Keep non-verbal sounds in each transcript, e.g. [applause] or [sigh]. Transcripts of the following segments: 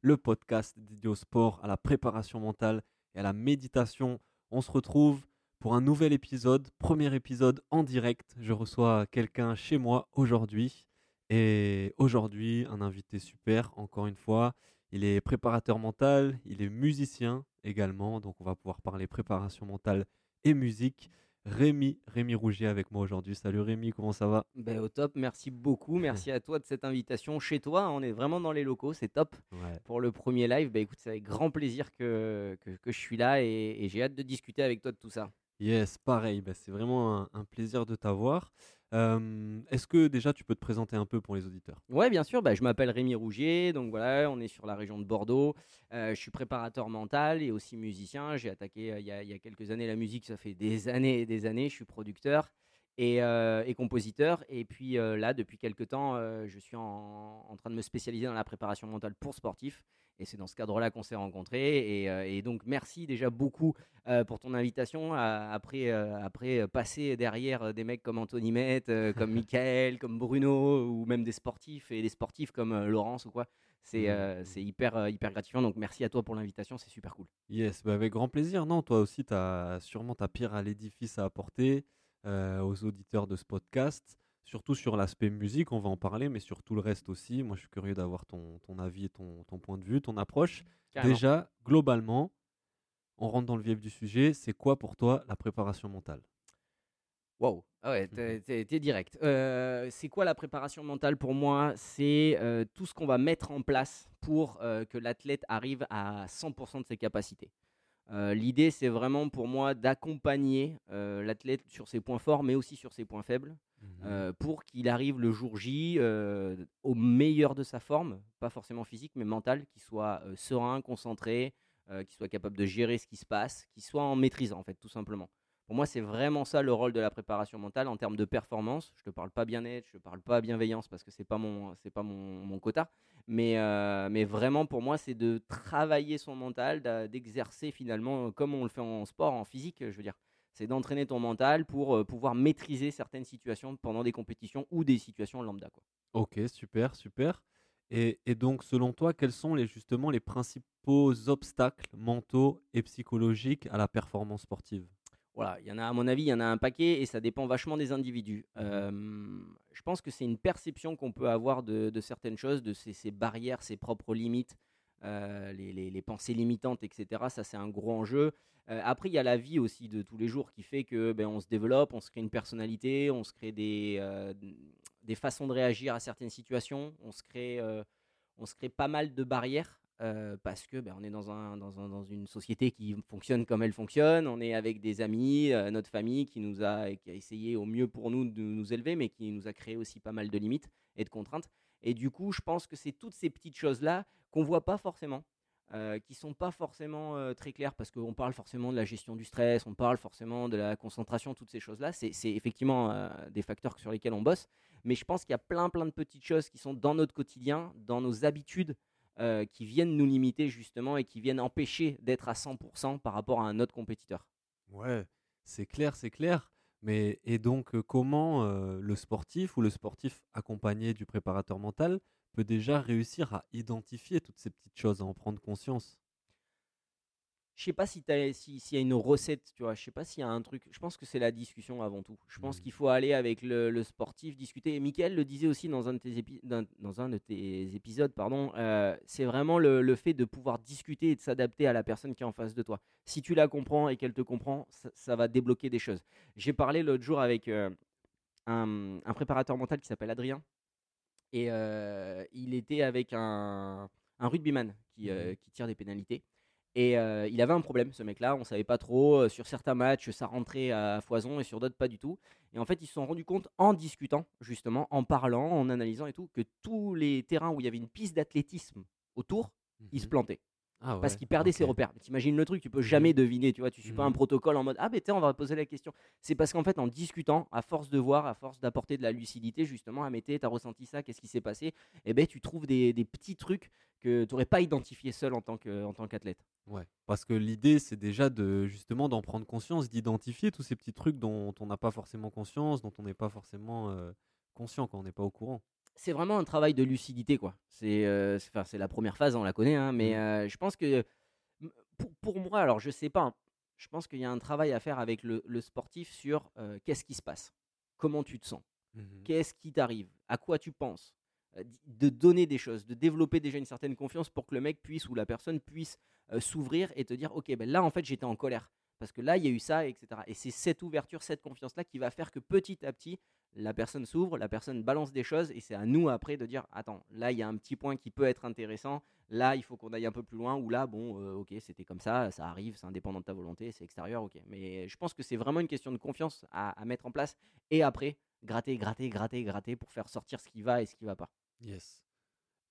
Le podcast dédié au sport, à la préparation mentale et à la méditation. On se retrouve pour un nouvel épisode, premier épisode en direct. Je reçois quelqu'un chez moi aujourd'hui. Et aujourd'hui, un invité super, encore une fois. Il est préparateur mental, il est musicien également. Donc, on va pouvoir parler préparation mentale et musique. Rémi, Rémi Rougier avec moi aujourd'hui. Salut Rémi, comment ça va? Ben, au top, merci beaucoup. Merci à toi de cette invitation chez toi. On est vraiment dans les locaux, c'est top. Ouais. Pour le premier live, ben, écoute, c'est avec grand plaisir que, que, que je suis là et, et j'ai hâte de discuter avec toi de tout ça. Yes, pareil, bah, c'est vraiment un, un plaisir de t'avoir. Est-ce que déjà tu peux te présenter un peu pour les auditeurs? Ouais, bien sûr, bah, je m'appelle Rémi Rougier, donc voilà, on est sur la région de Bordeaux. Euh, je suis préparateur mental et aussi musicien. J'ai attaqué euh, il y a quelques années la musique, ça fait des années et des années. Je suis producteur et, euh, et compositeur. Et puis euh, là, depuis quelques temps, euh, je suis en, en train de me spécialiser dans la préparation mentale pour sportifs. Et c'est dans ce cadre-là qu'on s'est rencontrés. Et, et donc, merci déjà beaucoup pour ton invitation. à- après, après passer derrière des mecs comme Anthony Met, comme [laughs] Michael, comme Bruno, ou même des sportifs, et des sportifs comme Laurence ou quoi. C'est hyper, hyper gratifiant. Donc, merci à toi pour l'invitation. C'est super cool. Yes, bah, avec grand plaisir. Non, toi aussi, tu as sûrement ta pierre à l'édifice à apporter euh, aux auditeurs de ce podcast. Surtout sur l'aspect musique, on va en parler, mais sur tout le reste aussi. Moi, je suis curieux d'avoir ton, ton avis et ton, ton point de vue, ton approche. Carrément. Déjà, globalement, on rentre dans le vif du sujet. C'est quoi pour toi la préparation mentale? Wow. Ah ouais, t'es, t'es direct. Euh, c'est quoi la préparation mentale pour moi? C'est euh, tout ce qu'on va mettre en place pour euh, que l'athlète arrive à 100% de ses capacités. Euh, L'idée, c'est vraiment pour moi d'accompagner euh, l'athlète sur ses points forts, mais aussi sur ses points faibles, euh, pour qu'il arrive le jour J au meilleur de sa forme, pas forcément physique, mais mentale, qu'il soit serein, concentré, qu'il soit capable de gérer ce qui se passe, qu'il soit en maîtrise, en fait, tout simplement. Pour moi, c'est vraiment ça le rôle de la préparation mentale en termes de performance. Je te parle pas bien-être, je te parle pas bienveillance parce que c'est pas mon, pas mon, mon quota. Mais, euh, mais vraiment, pour moi, c'est de travailler son mental, d'exercer finalement euh, comme on le fait en sport, en physique, je veux dire. C'est d'entraîner ton mental pour euh, pouvoir maîtriser certaines situations pendant des compétitions ou des situations lambda. Quoi. Ok, super, super. Et, et donc, selon toi, quels sont les, justement les principaux obstacles mentaux et psychologiques à la performance sportive? Voilà, il y en a, à mon avis, il y en a un paquet et ça dépend vachement des individus. Euh, je pense que c'est une perception qu'on peut avoir de, de certaines choses, de ces, ces barrières, ses propres limites, euh, les, les- les pensées limitantes, etc. Ça, c'est un gros enjeu. Euh, après, il y a la vie aussi de tous les jours qui fait que ben, on se développe, on se crée une personnalité, on se crée des, euh, des façons de réagir à certaines situations, on se crée, on se crée pas mal de barrières. Parce que ben, on est dans, un, dans, un- dans une société qui fonctionne comme elle fonctionne, on est avec des amis, notre famille qui nous a, qui a essayé au mieux pour nous de nous élever, mais qui nous a créé aussi pas mal de limites et de contraintes. Et du coup, je pense que c'est toutes ces petites choses-là qu'on voit pas forcément, euh, qui sont pas forcément très claires, parce qu'on parle forcément de la gestion du stress, on parle forcément de la concentration, toutes ces choses-là. C'est effectivement des facteurs sur lesquels on bosse, mais je pense qu'il y a plein, plein de petites choses qui sont dans notre quotidien, dans nos habitudes, euh, qui viennent nous limiter justement et qui viennent empêcher d'être à 100% par rapport à un autre compétiteur. Ouais, c'est clair, c'est clair. Mais et donc, euh, comment euh, le sportif ou le sportif accompagné du préparateur mental peut déjà réussir à identifier toutes ces petites choses, à en prendre conscience? Je sais pas si t'as- si- s'il y a une recette, tu vois. Je sais pas s'il y a un truc. Je pense que c'est la discussion avant tout. Je pense Mhm. qu'il faut aller avec le, le sportif, discuter. Et Michael le disait aussi dans un de tes, épi- dans, dans un de tes épisodes, pardon. euh, c'est vraiment le, le fait de pouvoir discuter et de s'adapter à la personne qui est en face de toi. Si tu la comprends et qu'elle te comprend, ça, ça va débloquer des choses. J'ai parlé l'autre jour avec euh, un, un préparateur mental qui s'appelle Adrien. Et euh, il était avec un, un rugbyman qui, qui tire des pénalités. Et euh, il avait un problème, ce mec-là. On savait pas trop. Euh, Sur certains matchs, ça rentrait à foison et sur d'autres, pas du tout. Et en fait, ils se sont rendus compte en discutant, justement, en parlant, en analysant et tout, que tous les terrains où il y avait une piste d'athlétisme autour, ils se Mhm. plantaient. Ah Parce qu'il perdait ses repères. T'imagines le truc, tu peux jamais deviner, tu vois, tu suis pas un Mhm. protocole en mode ah ben tiens on va poser la question. C'est parce qu'en fait en discutant, à force de voir, à force d'apporter de la lucidité justement, à Mété, t'as ressenti ça, qu'est-ce qui s'est passé, et ben tu trouves des, des petits trucs que tu n'aurais pas identifié seul en tant que- en tant qu'athlète. Ouais, parce que l'idée, c'est déjà de justement d'en prendre conscience, d'identifier tous ces petits trucs dont on n'a pas forcément conscience, dont on n'est pas forcément euh, conscient quand on n'est pas au courant. C'est vraiment un travail de lucidité quoi. C'est euh, c'est- la première phase, on la connaît, hein, mais Mhm. euh, je pense que pour, pour moi, alors je sais pas, hein, je pense qu'il y a un travail à faire avec le, le sportif sur euh, qu'est-ce qui se passe, comment tu te sens? Mhm. Qu'est-ce qui t'arrive? À quoi tu penses? De donner des choses, de développer déjà une certaine confiance pour que le mec puisse ou la personne puisse s'ouvrir et te dire Ok, ben là en fait j'étais en colère. Parce que là il y a eu ça, etc. Et c'est cette ouverture, cette confiance-là qui va faire que petit à petit, la personne s'ouvre, la personne balance des choses et c'est à nous après de dire Attends, là il y a un petit point qui peut être intéressant, là il faut qu'on aille un peu plus loin, ou là bon, euh, ok, c'était comme ça, ça arrive, c'est indépendant de ta volonté, c'est extérieur, ok. Mais je pense que c'est vraiment une question de confiance à, à mettre en place et après gratter, gratter, gratter, gratter pour faire sortir ce qui va et ce qui va pas. Yes.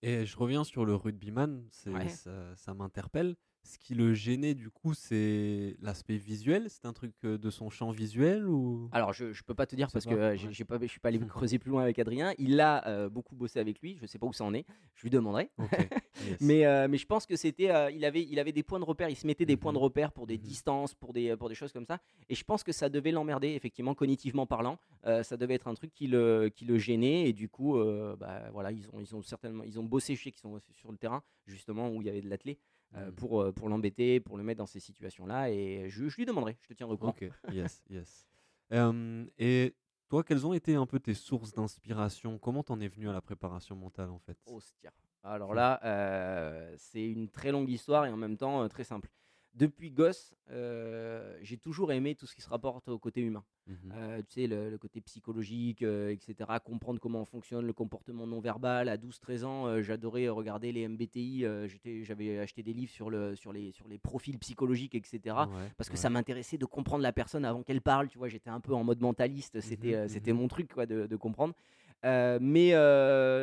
Et je reviens sur le rugbyman, c'est, Ouais. ça, ça m'interpelle. Ce qui le gênait du coup, c'est l'aspect visuel. C'est un truc euh, de son champ visuel ou? Alors je, je peux pas te dire parce pas, que euh, j'ai ouais. j'ai pas, je suis pas allé [laughs] creuser plus loin avec Adrien. Il a euh, beaucoup bossé avec lui. Je sais pas où ça en est. Je lui demanderai. Ok, [laughs] yes. Mais, euh, mais je pense que c'était, euh, il, avait, il avait des points de repère, il se mettait des points de Mhm. repère pour des Mhm. distances, pour des, pour des choses comme ça. Et je pense que ça devait l'emmerder, effectivement, cognitivement parlant. Euh, ça devait être un truc qui le, qui le gênait. Et du coup, euh, bah, voilà, ils ont, ils ont certainement, ils ont bossé, je sais qu'ils sont sur le terrain, justement, où il y avait de l'athlé, euh, Mhm. pour, euh, pour l'embêter, pour le mettre dans ces situations-là. Et je, je lui demanderai, je te tiendrai au courant. Ok, yes, yes. Euh, et toi, quelles ont été un peu tes sources d'inspiration? Comment t'en es venu à la préparation mentale en fait? Hostia. Alors Hmm. là, euh, c'est une très longue histoire et en même temps très simple. Depuis gosse, euh, j'ai toujours aimé tout ce qui se rapporte au côté humain. Mhm. Euh, tu sais, le, le côté psychologique, euh, etc. Comprendre comment fonctionne le comportement non verbal. À 12-13 ans, j'adorais regarder les MBTI. J'avais acheté des livres sur, le, sur, les, sur les profils psychologiques, etc. Ouais, Parce que ouais. ça m'intéressait de comprendre la personne avant qu'elle parle. Tu vois, j'étais un peu en mode mentaliste. C'était c'était mhm. mon truc quoi, de, de comprendre. Mais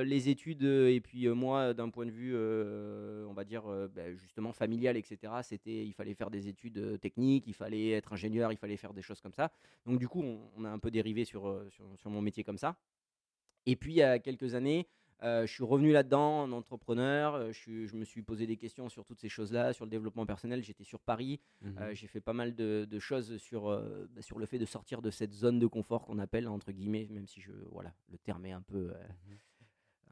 les études et puis moi d'un point de vue on va dire ben, justement familial etc c'était il fallait faire des études techniques il fallait être ingénieur il fallait faire des choses comme ça. Donc du coup on, a un peu dérivé sur, sur, sur mon métier comme ça. Et puis il y a quelques années euh, je suis revenu là-dedans en entrepreneur euh, je, suis- je me suis posé des questions sur toutes ces choses là sur le développement personnel j'étais sur Paris Mhm. euh, j'ai fait pas mal de, de choses sur, euh, bah, sur le fait de sortir de cette zone de confort qu'on appelle entre guillemets, même si je voilà le terme est un peu Mhm.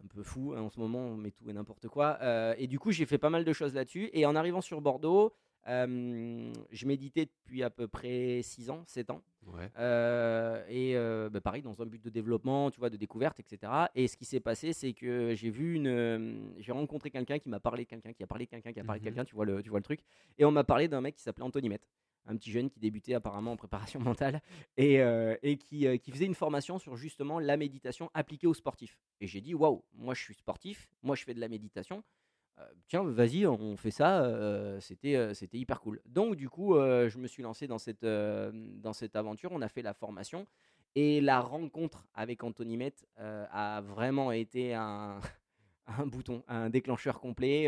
un peu fou hein, en ce moment, on met tout et n'importe quoi. Et du coup, j'ai fait pas mal de choses là-dessus. Et en arrivant sur Bordeaux, euh, je méditais depuis à peu près 6 ans, 7 ans. Ouais. Euh, et euh, bah, pareil, dans un but de développement, tu vois, de découverte, etc. Et ce qui s'est passé, c'est que j'ai vu une, j'ai rencontré quelqu'un qui m'a parlé de quelqu'un, qui a parlé de quelqu'un, qui a parlé de Mhm. quelqu'un. Tu vois le, tu vois le truc. Et on m'a parlé d'un mec qui s'appelait Anthony Met, un petit jeune qui débutait apparemment en préparation [laughs] mentale et, et qui, qui faisait une formation sur justement la méditation appliquée aux sportifs. Et j'ai dit waouh, moi je suis sportif, moi je fais de la méditation. Euh, tiens, vas-y, on fait ça. euh, c'était, euh, c'était hyper cool. Donc, du coup, je me suis lancé dans cette, dans cette aventure. On a fait la formation. Et la rencontre avec Anthony Met a vraiment été un, [laughs] un bouton, un déclencheur complet.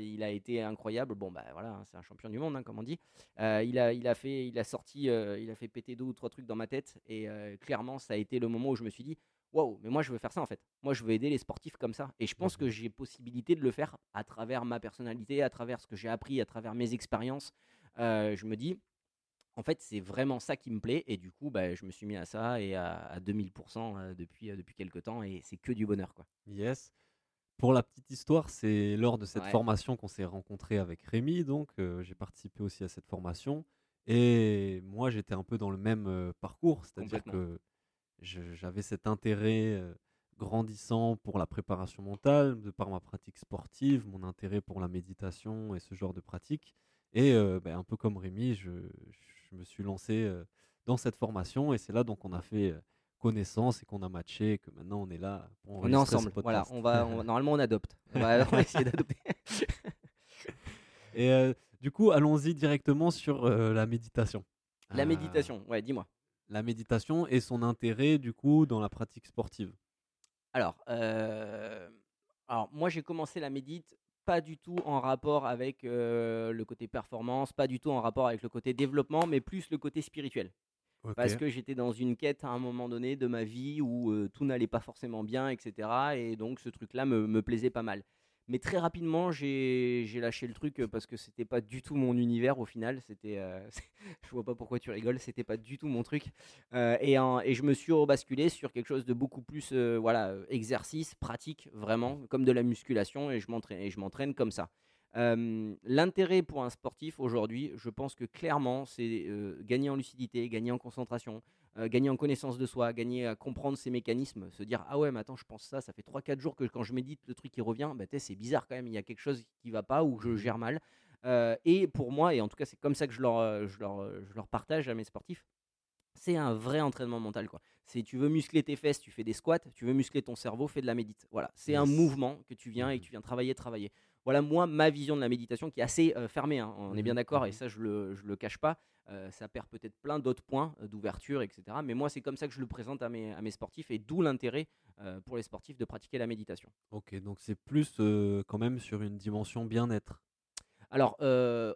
il a été incroyable. Bon, bah voilà, hein, c'est un champion du monde, hein, comme on dit. Il, a, il, a fait, il a sorti, il a fait péter deux ou trois trucs dans ma tête. Et clairement, ça a été le moment où je me suis dit Waouh, mais moi je veux faire ça en fait. Moi je veux aider les sportifs comme ça. Et je pense que j'ai possibilité de le faire à travers ma personnalité, à travers ce que j'ai appris, à travers mes expériences. Euh, je me dis, en fait, c'est vraiment ça qui me plaît. Et du coup, bah, je me suis mis à ça et à, à 2000% euh, depuis, euh, depuis quelques temps. Et c'est que du bonheur. Quoi. Yes. Pour la petite histoire, c'est lors de cette Ouais. formation qu'on s'est rencontré avec Rémi, donc euh, j'ai participé aussi à cette formation. Et moi, j'étais un peu dans le même euh, parcours, c'est-à-dire que j'avais cet intérêt euh, grandissant pour la préparation mentale, de par ma pratique sportive, mon intérêt pour la méditation et ce genre de pratique. Et euh, ben, un peu comme Rémi, je, je me suis lancé euh, dans cette formation et c'est là donc on a fait connaissance et qu'on a matché et que maintenant on est là pour On est ensemble. Voilà, on va, on normalement, on adopte. On va, on va essayer d'adopter. [laughs] Et euh, Du coup, allons-y directement sur la méditation. La méditation, ouais, dis-moi. La méditation et son intérêt, du coup, dans la pratique sportive? Alors, euh, alors moi j'ai commencé la médite pas du tout en rapport avec euh, le côté performance, pas du tout en rapport avec le côté développement, mais plus le côté spirituel. Parce que j'étais dans une quête à un moment donné de ma vie où euh, tout n'allait pas forcément bien, etc. Et donc ce truc-là me, me plaisait pas mal. Mais très rapidement, j'ai lâché le truc euh, parce que c'était pas du tout mon univers au final. C'était, euh, [laughs] je vois pas pourquoi tu rigoles, c'était pas du tout mon truc. Euh, et, je me suis rebasculé sur quelque chose de beaucoup plus, euh, voilà, exercice, pratique, vraiment, comme de la musculation, et je m'entraîne, et je m'entraîne comme ça. L'intérêt pour un sportif aujourd'hui, je pense que clairement, c'est gagner en lucidité, gagner en concentration, euh, gagner en connaissance de soi, gagner à comprendre ses mécanismes, se dire ah ouais mais attends je pense ça, ça fait 3-4 jours que quand je médite le truc qui revient, bah, c'est bizarre quand même, il y a quelque chose qui va pas ou je gère mal. Euh, et pour moi, et en tout cas c'est comme ça que je leur, euh, je leur, je leur partage à mes sportifs, c'est un vrai entraînement mental quoi. C'est tu veux muscler tes fesses, tu fais des squats, tu veux muscler ton cerveau, fais de la médite. Voilà, c'est un mouvement que tu viens et Mhm. que tu viens travailler, travailler. Voilà moi ma vision de la méditation qui est assez euh, fermée. hein, on est bien Mhm, d'accord et mhm. ça je le je le cache pas. Euh, ça perd peut-être plein d'autres points euh, d'ouverture, etc. Mais moi c'est comme ça que je le présente à mes, à mes sportifs et d'où l'intérêt pour les sportifs de pratiquer la méditation. Ok, donc c'est plus quand même sur une dimension bien-être. Alors, euh,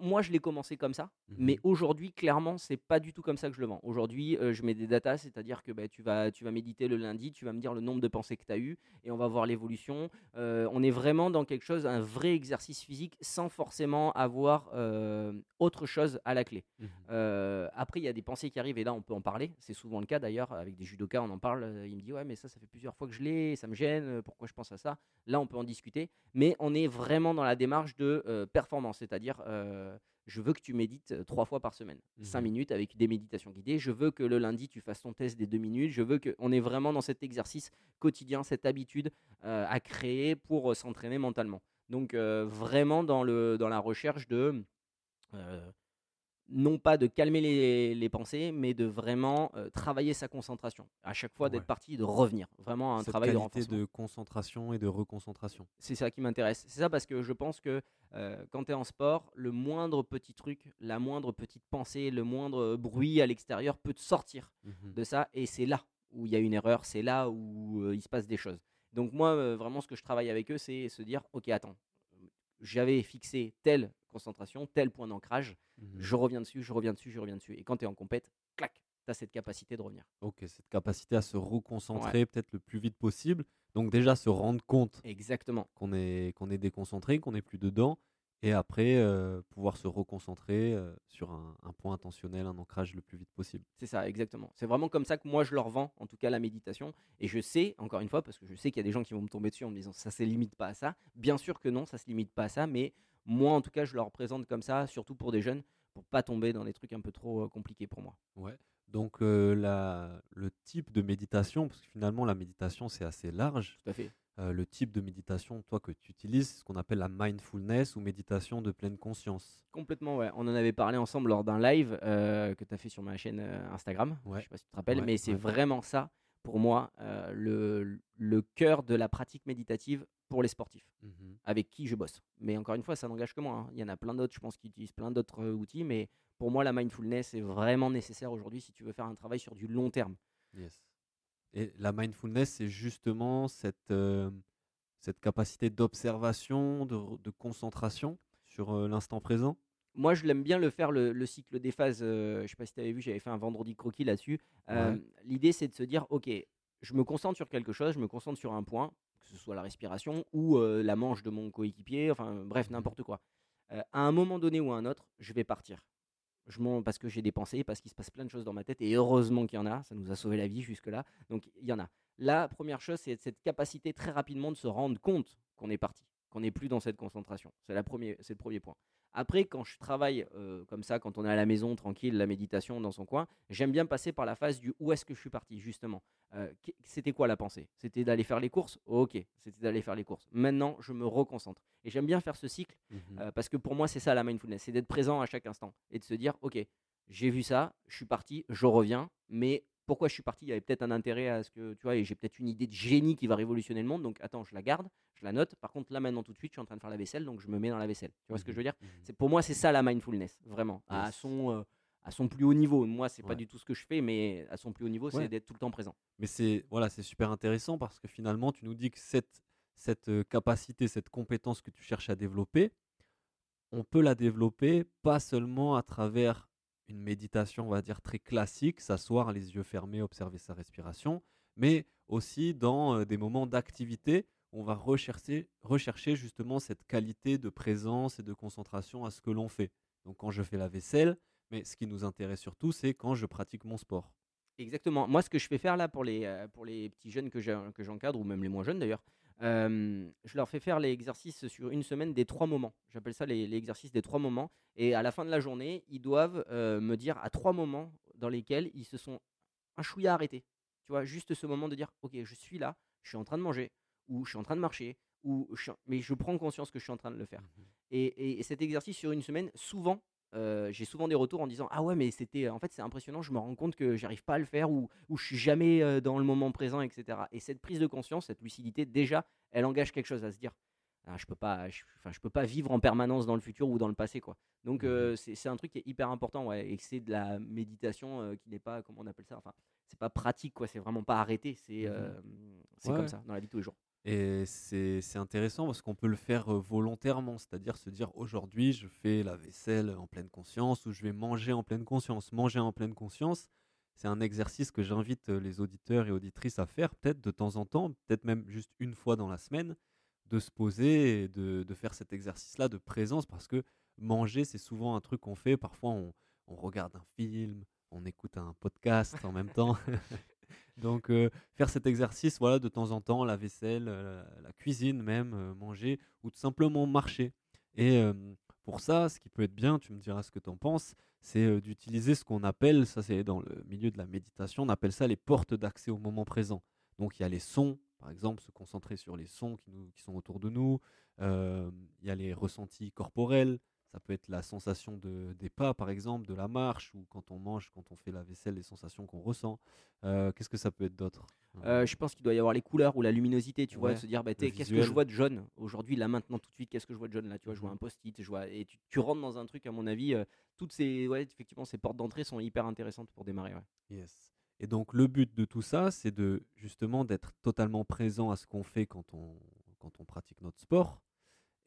moi, je l'ai commencé comme ça, mais Mhm. aujourd'hui, clairement, c'est pas du tout comme ça que je le vends. Aujourd'hui, euh, je mets des datas, c'est-à-dire que bah, tu, vas, tu vas méditer le lundi, tu vas me dire le nombre de pensées que tu as eues et on va voir l'évolution. Euh, on est vraiment dans quelque chose, un vrai exercice physique sans forcément avoir euh, autre chose à la clé. Euh, après, il y a des pensées qui arrivent et là, on peut en parler. C'est souvent le cas d'ailleurs avec des judokas, on en parle. Il me dit ouais, mais ça, ça fait plusieurs fois que je l'ai, ça me gêne. Pourquoi je pense à ça? Là, on peut en discuter, mais on est vraiment dans la démarche de performance, c'est-à-dire euh, je veux que tu médites euh, trois fois par semaine, cinq Mhm. minutes avec des méditations guidées. Je veux que le lundi tu fasses ton test des deux minutes. Je veux que on est vraiment dans cet exercice quotidien, cette habitude euh, à créer pour s'entraîner mentalement. Donc vraiment dans le dans la recherche de non pas de calmer les, les pensées, mais de vraiment euh, travailler sa concentration. À chaque fois d'être Ouais. parti, de revenir. Vraiment un Cette travail de qualité renforcement. de concentration et de reconcentration. C'est ça qui m'intéresse. C'est ça parce que je pense que euh, quand tu es en sport, le moindre petit truc, la moindre petite pensée, le moindre bruit à l'extérieur peut te sortir Mhm. de ça. Et c'est là où il y a une erreur, c'est là où euh, il se passe des choses. Donc moi, vraiment, ce que je travaille avec eux, c'est se dire, ok, attends, j'avais fixé telle concentration, tel point d'ancrage, Mhm. je reviens dessus, je reviens dessus, je reviens dessus. Et quand tu es en compète, clac, tu as cette capacité de revenir. Ok, cette capacité à se reconcentrer peut-être le plus vite possible. Donc déjà se rendre compte Exactement. qu'on est, qu'on est déconcentré, qu'on n'est plus dedans. Et après, euh, pouvoir se reconcentrer euh, sur un, un point intentionnel, un ancrage le plus vite possible. C'est ça, exactement. C'est vraiment comme ça que moi je leur vends, en tout cas la méditation. Et je sais, encore une fois, parce que je sais qu'il y a des gens qui vont me tomber dessus en me disant ça se limite pas à ça. Bien sûr que non, ça se limite pas à ça, mais moi en tout cas je leur présente comme ça, surtout pour des jeunes, pour pas tomber dans des trucs un peu trop euh, compliqués pour moi. Ouais. Donc euh, la, le type de méditation, parce que finalement la méditation c'est assez large. Tout à fait. Euh, le type de méditation, toi, que tu utilises, c'est ce qu'on appelle la mindfulness ou méditation de pleine conscience. Complètement, ouais. On en avait parlé ensemble lors d'un live euh, que tu as fait sur ma chaîne Instagram. Ouais. Je sais pas si tu te rappelles, Ouais, mais c'est ouais. vraiment ça, pour moi, le, le cœur de la pratique méditative pour les sportifs. Mhm. avec qui je bosse. Mais encore une fois, ça n'engage que moi. hein. Il y en a plein d'autres, je pense, qui utilisent plein d'autres euh, outils. Mais pour moi, la mindfulness est vraiment nécessaire aujourd'hui si tu veux faire un travail sur du long terme. Yes. Et la mindfulness, c'est justement cette, euh, cette capacité d'observation, de, de concentration sur euh, l'instant présent? Moi, je l'aime bien le faire, le, le cycle des phases. je sais pas si tu avais vu, j'avais fait un vendredi croquis là-dessus. Ouais. L'idée, c'est de se dire, OK, je me concentre sur quelque chose, je me concentre sur un point, que ce soit la respiration ou euh, la manche de mon coéquipier, enfin bref, n'importe quoi. Euh, à un moment donné ou à un autre, je vais partir. Je parce que j'ai des pensées, parce qu'il se passe plein de choses dans ma tête, et heureusement qu'il y en a, ça nous a sauvé la vie jusque-là. Donc il y en a. La première chose, c'est cette capacité très rapidement de se rendre compte qu'on est parti, qu'on n'est plus dans cette concentration. C'est le premier point. Après, quand je travaille euh, comme ça, quand on est à la maison, tranquille, la méditation dans son coin, j'aime bien passer par la phase du où est-ce que je suis parti, justement. Euh, C'était quoi la pensée? C'était d'aller faire les courses? Ok, c'était d'aller faire les courses. Maintenant, je me reconcentre. Et j'aime bien faire ce cycle Mhm. euh, parce que pour moi, c'est ça la mindfulness c'est d'être présent à chaque instant et de se dire Ok, j'ai vu ça, je suis parti, je reviens, mais pourquoi je suis parti, il y avait peut-être un intérêt à ce que, tu vois, et j'ai peut-être une idée de génie qui va révolutionner le monde, donc attends, je la garde, je la note. Par contre, là maintenant tout de suite, je suis en train de faire la vaisselle, donc je me mets dans la vaisselle. Tu vois ce que je veux dire? C'est pour moi, c'est ça la mindfulness, vraiment, à Yes. son euh, à son plus haut niveau. Moi, c'est pas Ouais. du tout ce que je fais, mais à son plus haut niveau, c'est Ouais. d'être tout le temps présent. Mais c'est voilà, c'est super intéressant parce que finalement, tu nous dis que cette, cette euh, capacité, cette compétence que tu cherches à développer, on peut la développer pas seulement à travers une méditation, on va dire, très classique, s'asseoir les yeux fermés, observer sa respiration, mais aussi dans euh, des moments d'activité, on va rechercher, rechercher justement cette qualité de présence et de concentration à ce que l'on fait. Donc quand je fais la vaisselle, mais ce qui nous intéresse surtout, c'est quand je pratique mon sport. Exactement. Moi, ce que je fais faire là pour les, euh, pour les petits jeunes que j'encadre, ou même les moins jeunes d'ailleurs, euh, je leur fais faire les exercices sur une semaine des trois moments. J'appelle ça les, les exercices des trois moments. Et à la fin de la journée, ils doivent euh, me dire à trois moments dans lesquels ils se sont un chouïa arrêtés. Tu vois, juste ce moment de dire, ok, je suis là, je suis en train de manger, ou je suis en train de marcher, ou je suis en- mais je prends conscience que je suis en train de le faire. Et, et cet exercice sur une semaine, souvent, euh, j'ai souvent des retours en disant ah ouais mais c'était en fait c'est impressionnant, je me rends compte que j'arrive pas à le faire ou, ou je suis jamais euh, dans le moment présent, etc. Et cette prise de conscience, cette lucidité, déjà, elle engage quelque chose à se dire. Ah, je peux pas, je, enfin, je peux pas vivre en permanence dans le futur ou dans le passé quoi. Donc euh, c'est un truc qui est hyper important ouais, et que c'est de la méditation qui n'est pas comment on appelle ça, enfin c'est pas pratique quoi, c'est vraiment pas arrêté, c'est c'est Ouais, comme ça dans la vie de tous les jours. Et c'est intéressant parce qu'on peut le faire volontairement, c'est-à-dire se dire aujourd'hui je fais la vaisselle en pleine conscience ou je vais manger en pleine conscience. Manger en pleine conscience, c'est un exercice que j'invite les auditeurs et auditrices à faire peut-être de temps en temps, peut-être même juste une fois dans la semaine, de se poser et de, de faire cet exercice-là de présence parce que manger c'est souvent un truc qu'on fait, parfois on, on regarde un film, on écoute un podcast en même temps. [laughs] Donc euh, faire cet exercice voilà, de temps en temps, la vaisselle, euh, la cuisine même, euh, manger, ou tout simplement marcher. Et pour ça, ce qui peut être bien, tu me diras ce que tu en penses, c'est d'utiliser ce qu'on appelle, ça c'est dans le milieu de la méditation, on appelle ça les portes d'accès au moment présent. Donc il y a les sons, par exemple, se concentrer sur les sons qui, nous, qui sont autour de nous, il y a les ressentis corporels, ça peut être la sensation de, des pas, par exemple, de la marche, ou quand on mange, quand on fait la vaisselle, les sensations qu'on ressent. Euh, Qu'est-ce que ça peut être d'autre Euh, je pense qu'il doit y avoir les couleurs ou la luminosité, tu vois, de se dire, bah, qu'est-ce que je vois de jaune aujourd'hui, là maintenant, tout de suite, qu'est-ce que je vois de jaune là, tu vois, je vois Mhm. un post-it, je vois, et tu, tu rentres dans un truc, à mon avis, euh, toutes ces, ouais, effectivement, ces portes d'entrée sont hyper intéressantes pour démarrer. ouais. Yes. Et donc le but de tout ça, c'est de justement d'être totalement présent à ce qu'on fait quand on, quand on pratique notre sport.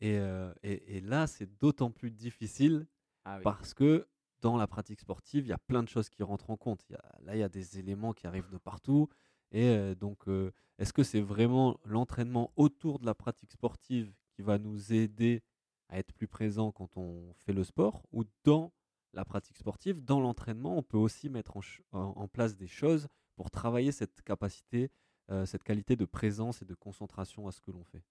Et, euh, et, et là, c'est d'autant plus difficile Ah oui. parce que dans la pratique sportive, il y a plein de choses qui rentrent en compte. Il y a- là, il y a des éléments qui arrivent de partout. Et euh, donc, euh, est-ce que c'est vraiment l'entraînement autour de la pratique sportive qui va nous aider à être plus présent quand on fait le sport ou dans la pratique sportive, dans l'entraînement, on peut aussi mettre en, ch- en- en place des choses pour travailler cette capacité, euh, cette qualité de présence et de concentration à ce que l'on fait.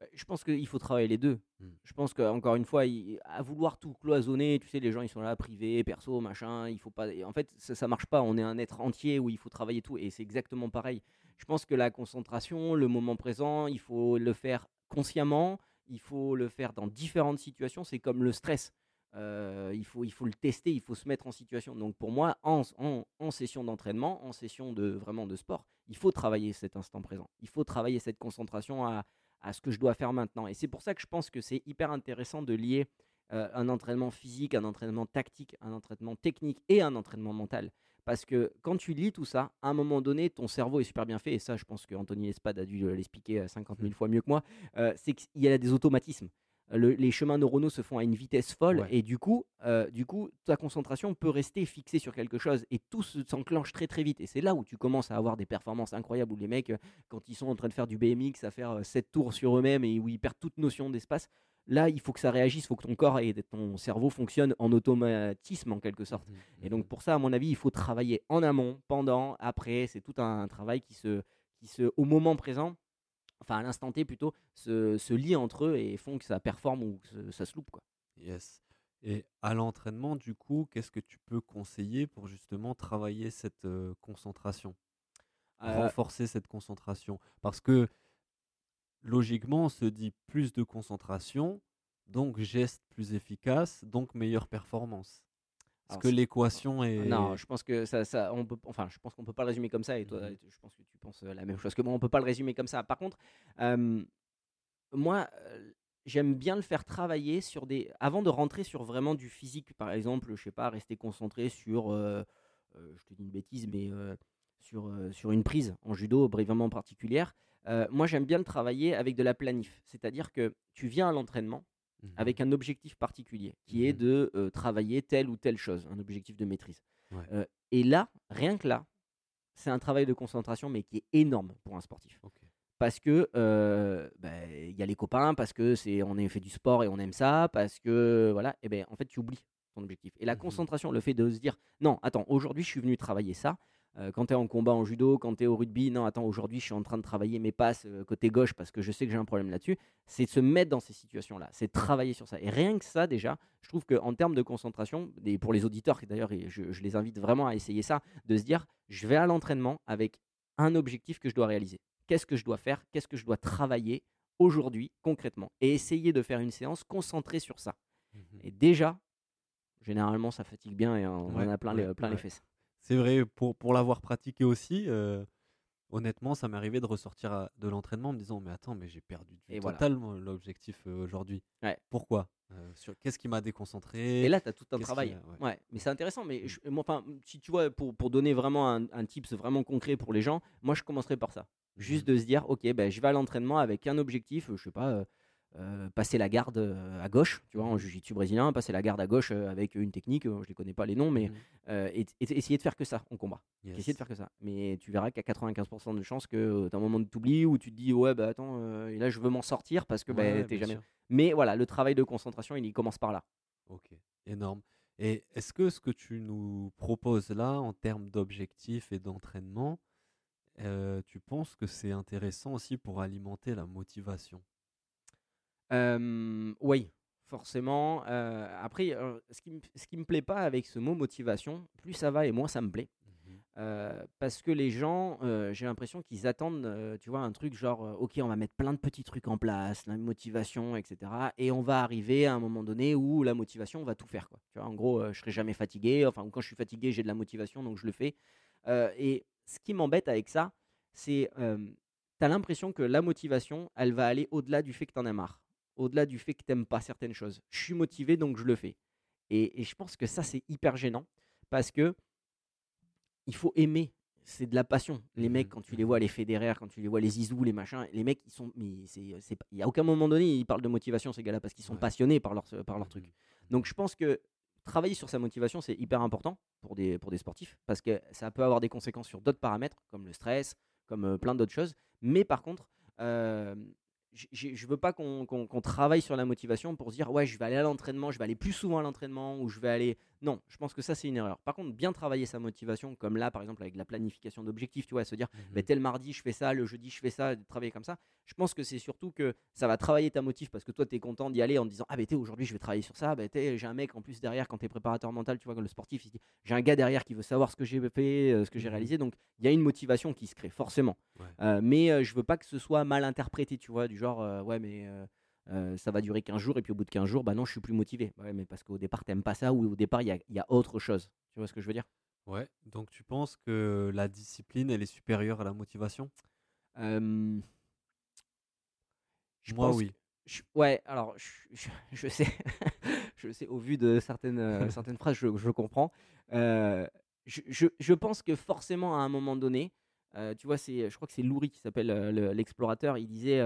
Bah, Je pense qu'il faut travailler les deux. Mm. Je pense qu'encore une fois, il- à vouloir tout cloisonner, tu sais, les gens ils sont là, privé, perso, machin, il faut pas. En fait, ça, ça marche pas. On est un être entier où il faut travailler tout, et c'est exactement pareil. Je pense que la concentration, le moment présent, il faut le faire consciemment, il faut le faire dans différentes situations. C'est comme le stress. Euh, il, faut, il faut le tester, il faut se mettre en situation. Donc pour moi, en, en- en session d'entraînement, en session de vraiment de sport, il faut travailler cet instant présent. Il faut travailler cette concentration à, à ce que je dois faire maintenant. Et c'est pour ça que je pense que c'est hyper intéressant de lier euh, un entraînement physique, un entraînement tactique, un entraînement technique et un entraînement mental. Parce que quand tu lis tout ça, à un moment donné, ton cerveau est super bien fait. Et ça, je pense qu'Anthony Espade a dû l'expliquer euh, 50 000 fois mieux que moi. euh, c'est qu'il y a des automatismes. Euh, le- les chemins neuronaux se font à une vitesse folle Ouais. et du coup, euh, du coup, ta concentration peut rester fixée sur quelque chose et tout se- s'enclenche très très vite. Et c'est là où tu commences à avoir des performances incroyables où les mecs, euh, quand ils sont en train de faire du BMX, à faire 7 tours sur eux-mêmes et où ils perdent toute notion d'espace, là, il faut que ça réagisse, il faut que ton corps et ton cerveau fonctionnent en automatisme en quelque sorte. Et donc pour ça, à mon avis, il faut travailler en amont, pendant, après. C'est tout un, travail qui se, qui se, au moment présent, enfin à l'instant T plutôt, se, se lie entre eux et font que ça performe ou que ça- ça se loupe. Quoi. Yes. Et à l'entraînement, du coup, qu'est-ce que tu peux conseiller pour justement travailler cette euh, concentration, Euh, renforcer cette concentration? Parce que logiquement, on se dit plus de concentration, donc geste plus efficace, donc meilleure performance. Est-ce que l'équation est. Non, je pense que ça, ça on peut, enfin, je pense qu'on peut pas le résumer comme ça. Et toi, Mhm. je pense que tu penses la même chose que moi. On peut pas le résumer comme ça. Par contre, euh, moi, euh, j'aime bien le faire travailler sur des. Avant de rentrer sur vraiment du physique, par exemple, je sais pas, rester concentré sur. euh, euh, je te dis une bêtise, mais euh, sur, euh, sur une prise en judo vraiment particulière. euh, moi, j'aime bien le travailler avec de la planif. C'est-à-dire que tu viens à l'entraînement Mhm. avec un objectif particulier, qui est Mhm. de euh, travailler telle ou telle chose, un objectif de maîtrise. Ouais. Euh, et là, rien que là, c'est un travail de concentration, mais qui est énorme pour un sportif. Parce que euh, bah, il y a les copains, parce que c'est on a fait du sport et on aime ça, parce que voilà, et ben en fait tu oublies ton objectif. Et la Mhm. concentration, le fait de se dire non, attends, aujourd'hui je suis venu travailler ça. Euh, quand tu es en combat en judo, quand tu es au rugby, non, attends, aujourd'hui je suis en train de travailler mes passes euh, côté gauche parce que je sais que j'ai un problème là-dessus. C'est de se mettre dans ces situations-là, c'est de travailler sur ça. Et rien que ça, déjà, je trouve qu'en termes de concentration, et pour les auditeurs, qui d'ailleurs, je, je les invite vraiment à essayer ça, de se dire je vais à l'entraînement avec un objectif que je dois réaliser. Qu'est-ce que je dois faire? Qu'est-ce que je dois travailler aujourd'hui, concrètement? Et essayer de faire une séance concentrée sur ça. Mhm. Et déjà, généralement, ça fatigue bien et on Ouais, en a plein, ouais, les, plein les fesses. C'est vrai, pour, pour l'avoir pratiqué aussi, euh, honnêtement, ça m'est arrivé de ressortir à- de l'entraînement en me disant Mais attends, mais j'ai perdu du Et totalement l'objectif euh, aujourd'hui. Ouais. Pourquoi? Euh, sur- Qu'est-ce qui m'a déconcentré? Et là, tu as tout un travail. a, ouais. ouais. mais c'est intéressant. Mais je- moi, enfin, si tu vois, pour, pour donner vraiment un, un tips vraiment concret pour les gens, moi, je commencerai par ça. Juste Mhm. de se dire, ok, ben, je vais à l'entraînement avec un objectif, euh, je sais pas, euh, euh, passer la garde euh, à gauche, tu vois, en jiu-jitsu brésilien, passer la garde à gauche euh, avec une technique, je les connais pas les noms, mais Mhm. euh, et, et essayer de faire que ça en combat. Yes. Essayer de faire que ça. Mais tu verras qu'à 95% de chances que tu as un moment de t'oublies ou tu te dis, ouais, bah attends, euh, et là, je veux m'en sortir parce que bah, Ouais, t'es jamais. sûr. Mais voilà, le travail de concentration, il, commence par là. Ok, énorme. Et est-ce que ce que tu nous proposes là en termes d'objectifs et d'entraînement, tu penses que c'est intéressant aussi pour alimenter la motivation? Oui, forcément. Après, ce qui qui me plaît pas avec ce mot motivation, plus ça va et moins ça me plaît. Euh, parce que les gens, euh, j'ai l'impression qu'ils attendent, euh, tu vois, un truc genre, ok, on va mettre plein de petits trucs en place, la motivation, etc. Et on va arriver à un moment donné où la motivation va tout faire, quoi. Tu vois, en gros, je serai jamais fatigué. Enfin, quand je suis fatigué, j'ai de la motivation, donc je le fais. Et ce qui m'embête avec ça, c'est, tu as l'impression que la motivation, elle va aller au-delà du fait que tu en as marre, au-delà du fait que tu n'aimes pas certaines choses. Je suis motivé, donc je le fais. Et, et je pense que ça, c'est hyper gênant parce que il faut aimer. C'est de la passion. Les Mhm, mecs, quand tu les vois, les fédéraires, quand tu les vois, les Zizou, les machins, les mecs, ils sont. Mais c'est, il a aucun moment donné, ils parlent de motivation, ces gars-là, parce qu'ils sont Ouais. passionnés par leur, par leur truc. Mhm. Donc je pense que travailler sur sa motivation, c'est hyper important pour des, pour des sportifs, parce que ça peut avoir des conséquences sur d'autres paramètres, comme le stress, comme euh, plein d'autres choses. Mais par contre, euh, je veux pas qu'on travaille sur la motivation pour se dire ouais je vais aller à l'entraînement, je vais aller plus souvent à l'entraînement ou je vais aller non je pense que ça c'est une erreur. Par contre bien travailler sa motivation comme là par exemple avec la planification d'objectifs tu vois se dire bah, tel mardi je fais ça, le jeudi je fais ça, travailler comme ça. Je pense que c'est surtout que ça va travailler ta motive parce que toi tu es content d'y aller en te disant ah ben t'es aujourd'hui je vais travailler sur ça, bah, t'es, j'ai un mec en plus derrière quand tu es préparateur mental tu vois comme le sportif j'ai un gars derrière qui veut savoir ce que j'ai fait, euh, ce que j'ai Mhm. réalisé donc il y a une motivation qui se crée forcément. Ouais. Euh, mais euh, je veux pas que ce soit mal interprété tu vois du genre euh, ouais mais euh, ça va durer 15 jours et puis au bout de 15 jours bah non je suis plus motivé. Ouais mais parce qu'au départ t'aimes pas ça ou au départ il y a, il y a autre chose. Tu vois ce que je veux dire? Ouais, donc tu penses que la discipline, elle est supérieure à la motivation? Euh, je Moi, pense oui. que- je- ouais, alors [laughs] je, sais, je sais au vu de certaines, euh, certaines phrases, je, je comprends. Euh, je, pense que forcément à un moment donné, tu vois, je crois que c'est Louri qui s'appelle le- l'explorateur. Il disait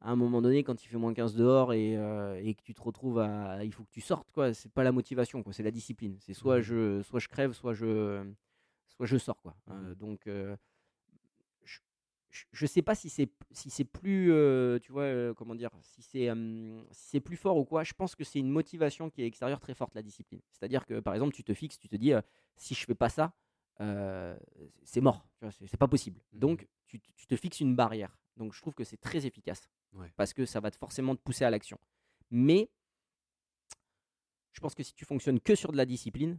à un moment donné, quand il fait moins 15 dehors et, euh, et que tu te retrouves à, il faut que tu sortes, quoi. C'est pas la motivation, quoi. C'est la discipline. C'est soit Mhm. je, soit je crève, soit je, soit je sors, quoi. Euh, Mhm. donc euh, je, je- sais pas si c'est si c'est plus euh, tu vois euh, comment dire si c'est euh, si c'est plus fort ou quoi je pense que c'est une motivation qui est extérieure très forte la discipline c'est à dire que par exemple tu te fixes tu te dis euh, si je fais pas ça euh, c'est mort c'est pas possible Mhm. donc tu, tu te fixes une barrière donc je trouve que c'est très efficace Ouais. parce que ça va forcément te pousser à l'action mais je pense que si tu fonctionnes que sur de la discipline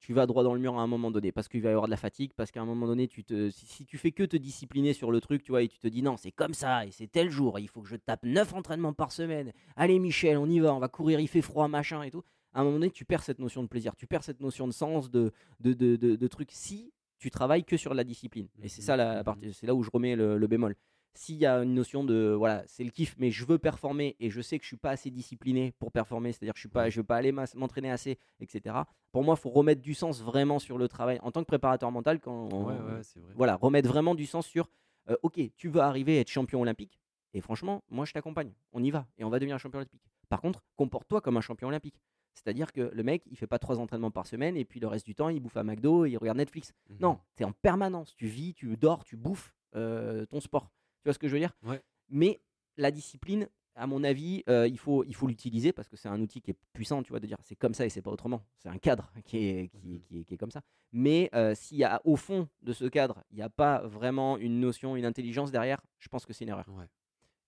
tu vas droit dans le mur à un moment donné parce qu'il va y avoir de la fatigue parce qu'à un moment donné tu te si, si tu fais que te discipliner sur le truc tu vois et tu te dis non c'est comme ça et c'est tel jour et il faut que je tape 9 entraînements par semaine allez Michel on y va on va courir il fait froid machin et tout à un moment donné, tu perds cette notion de plaisir, tu perds cette notion de sens, de, de, de, de, de truc, si tu travailles que sur la discipline. Et c'est Mhm, ça la mhm. partie, c'est là où je remets le, le bémol. S'il y a une notion de, voilà, c'est le kiff, mais je veux performer et je sais que je suis pas assez discipliné pour performer, c'est-à-dire que je suis pas, je veux pas aller m'entraîner assez, etc. Pour moi, il faut remettre du sens vraiment sur le travail en tant que préparateur mental. Quand Ouais, ouais, c'est vrai. voilà, remettre vraiment du sens sur euh, ok, tu veux arriver à être champion olympique, et franchement, moi je t'accompagne, on y va, et on va devenir champion olympique. Par contre, comporte-toi comme un champion olympique. C'est-à-dire que le mec, il fait pas trois entraînements par semaine, et puis le reste du temps, il bouffe à McDo et il regarde Netflix. Non, tu es en permanence, tu vis, tu dors, tu bouffes euh, ton sport. Tu vois ce que je veux dire? Ouais. Mais la discipline, à mon avis, euh, il faut il faut l'utiliser parce que c'est un outil qui est puissant, tu vois, de dire c'est comme ça et c'est pas autrement. C'est un cadre [laughs] qui est, qui, Mhm. qui est, qui est comme ça. Mais euh, s'il y a au fond de ce cadre, il n'y a pas vraiment une notion, une intelligence derrière, je pense que c'est une erreur. Ouais.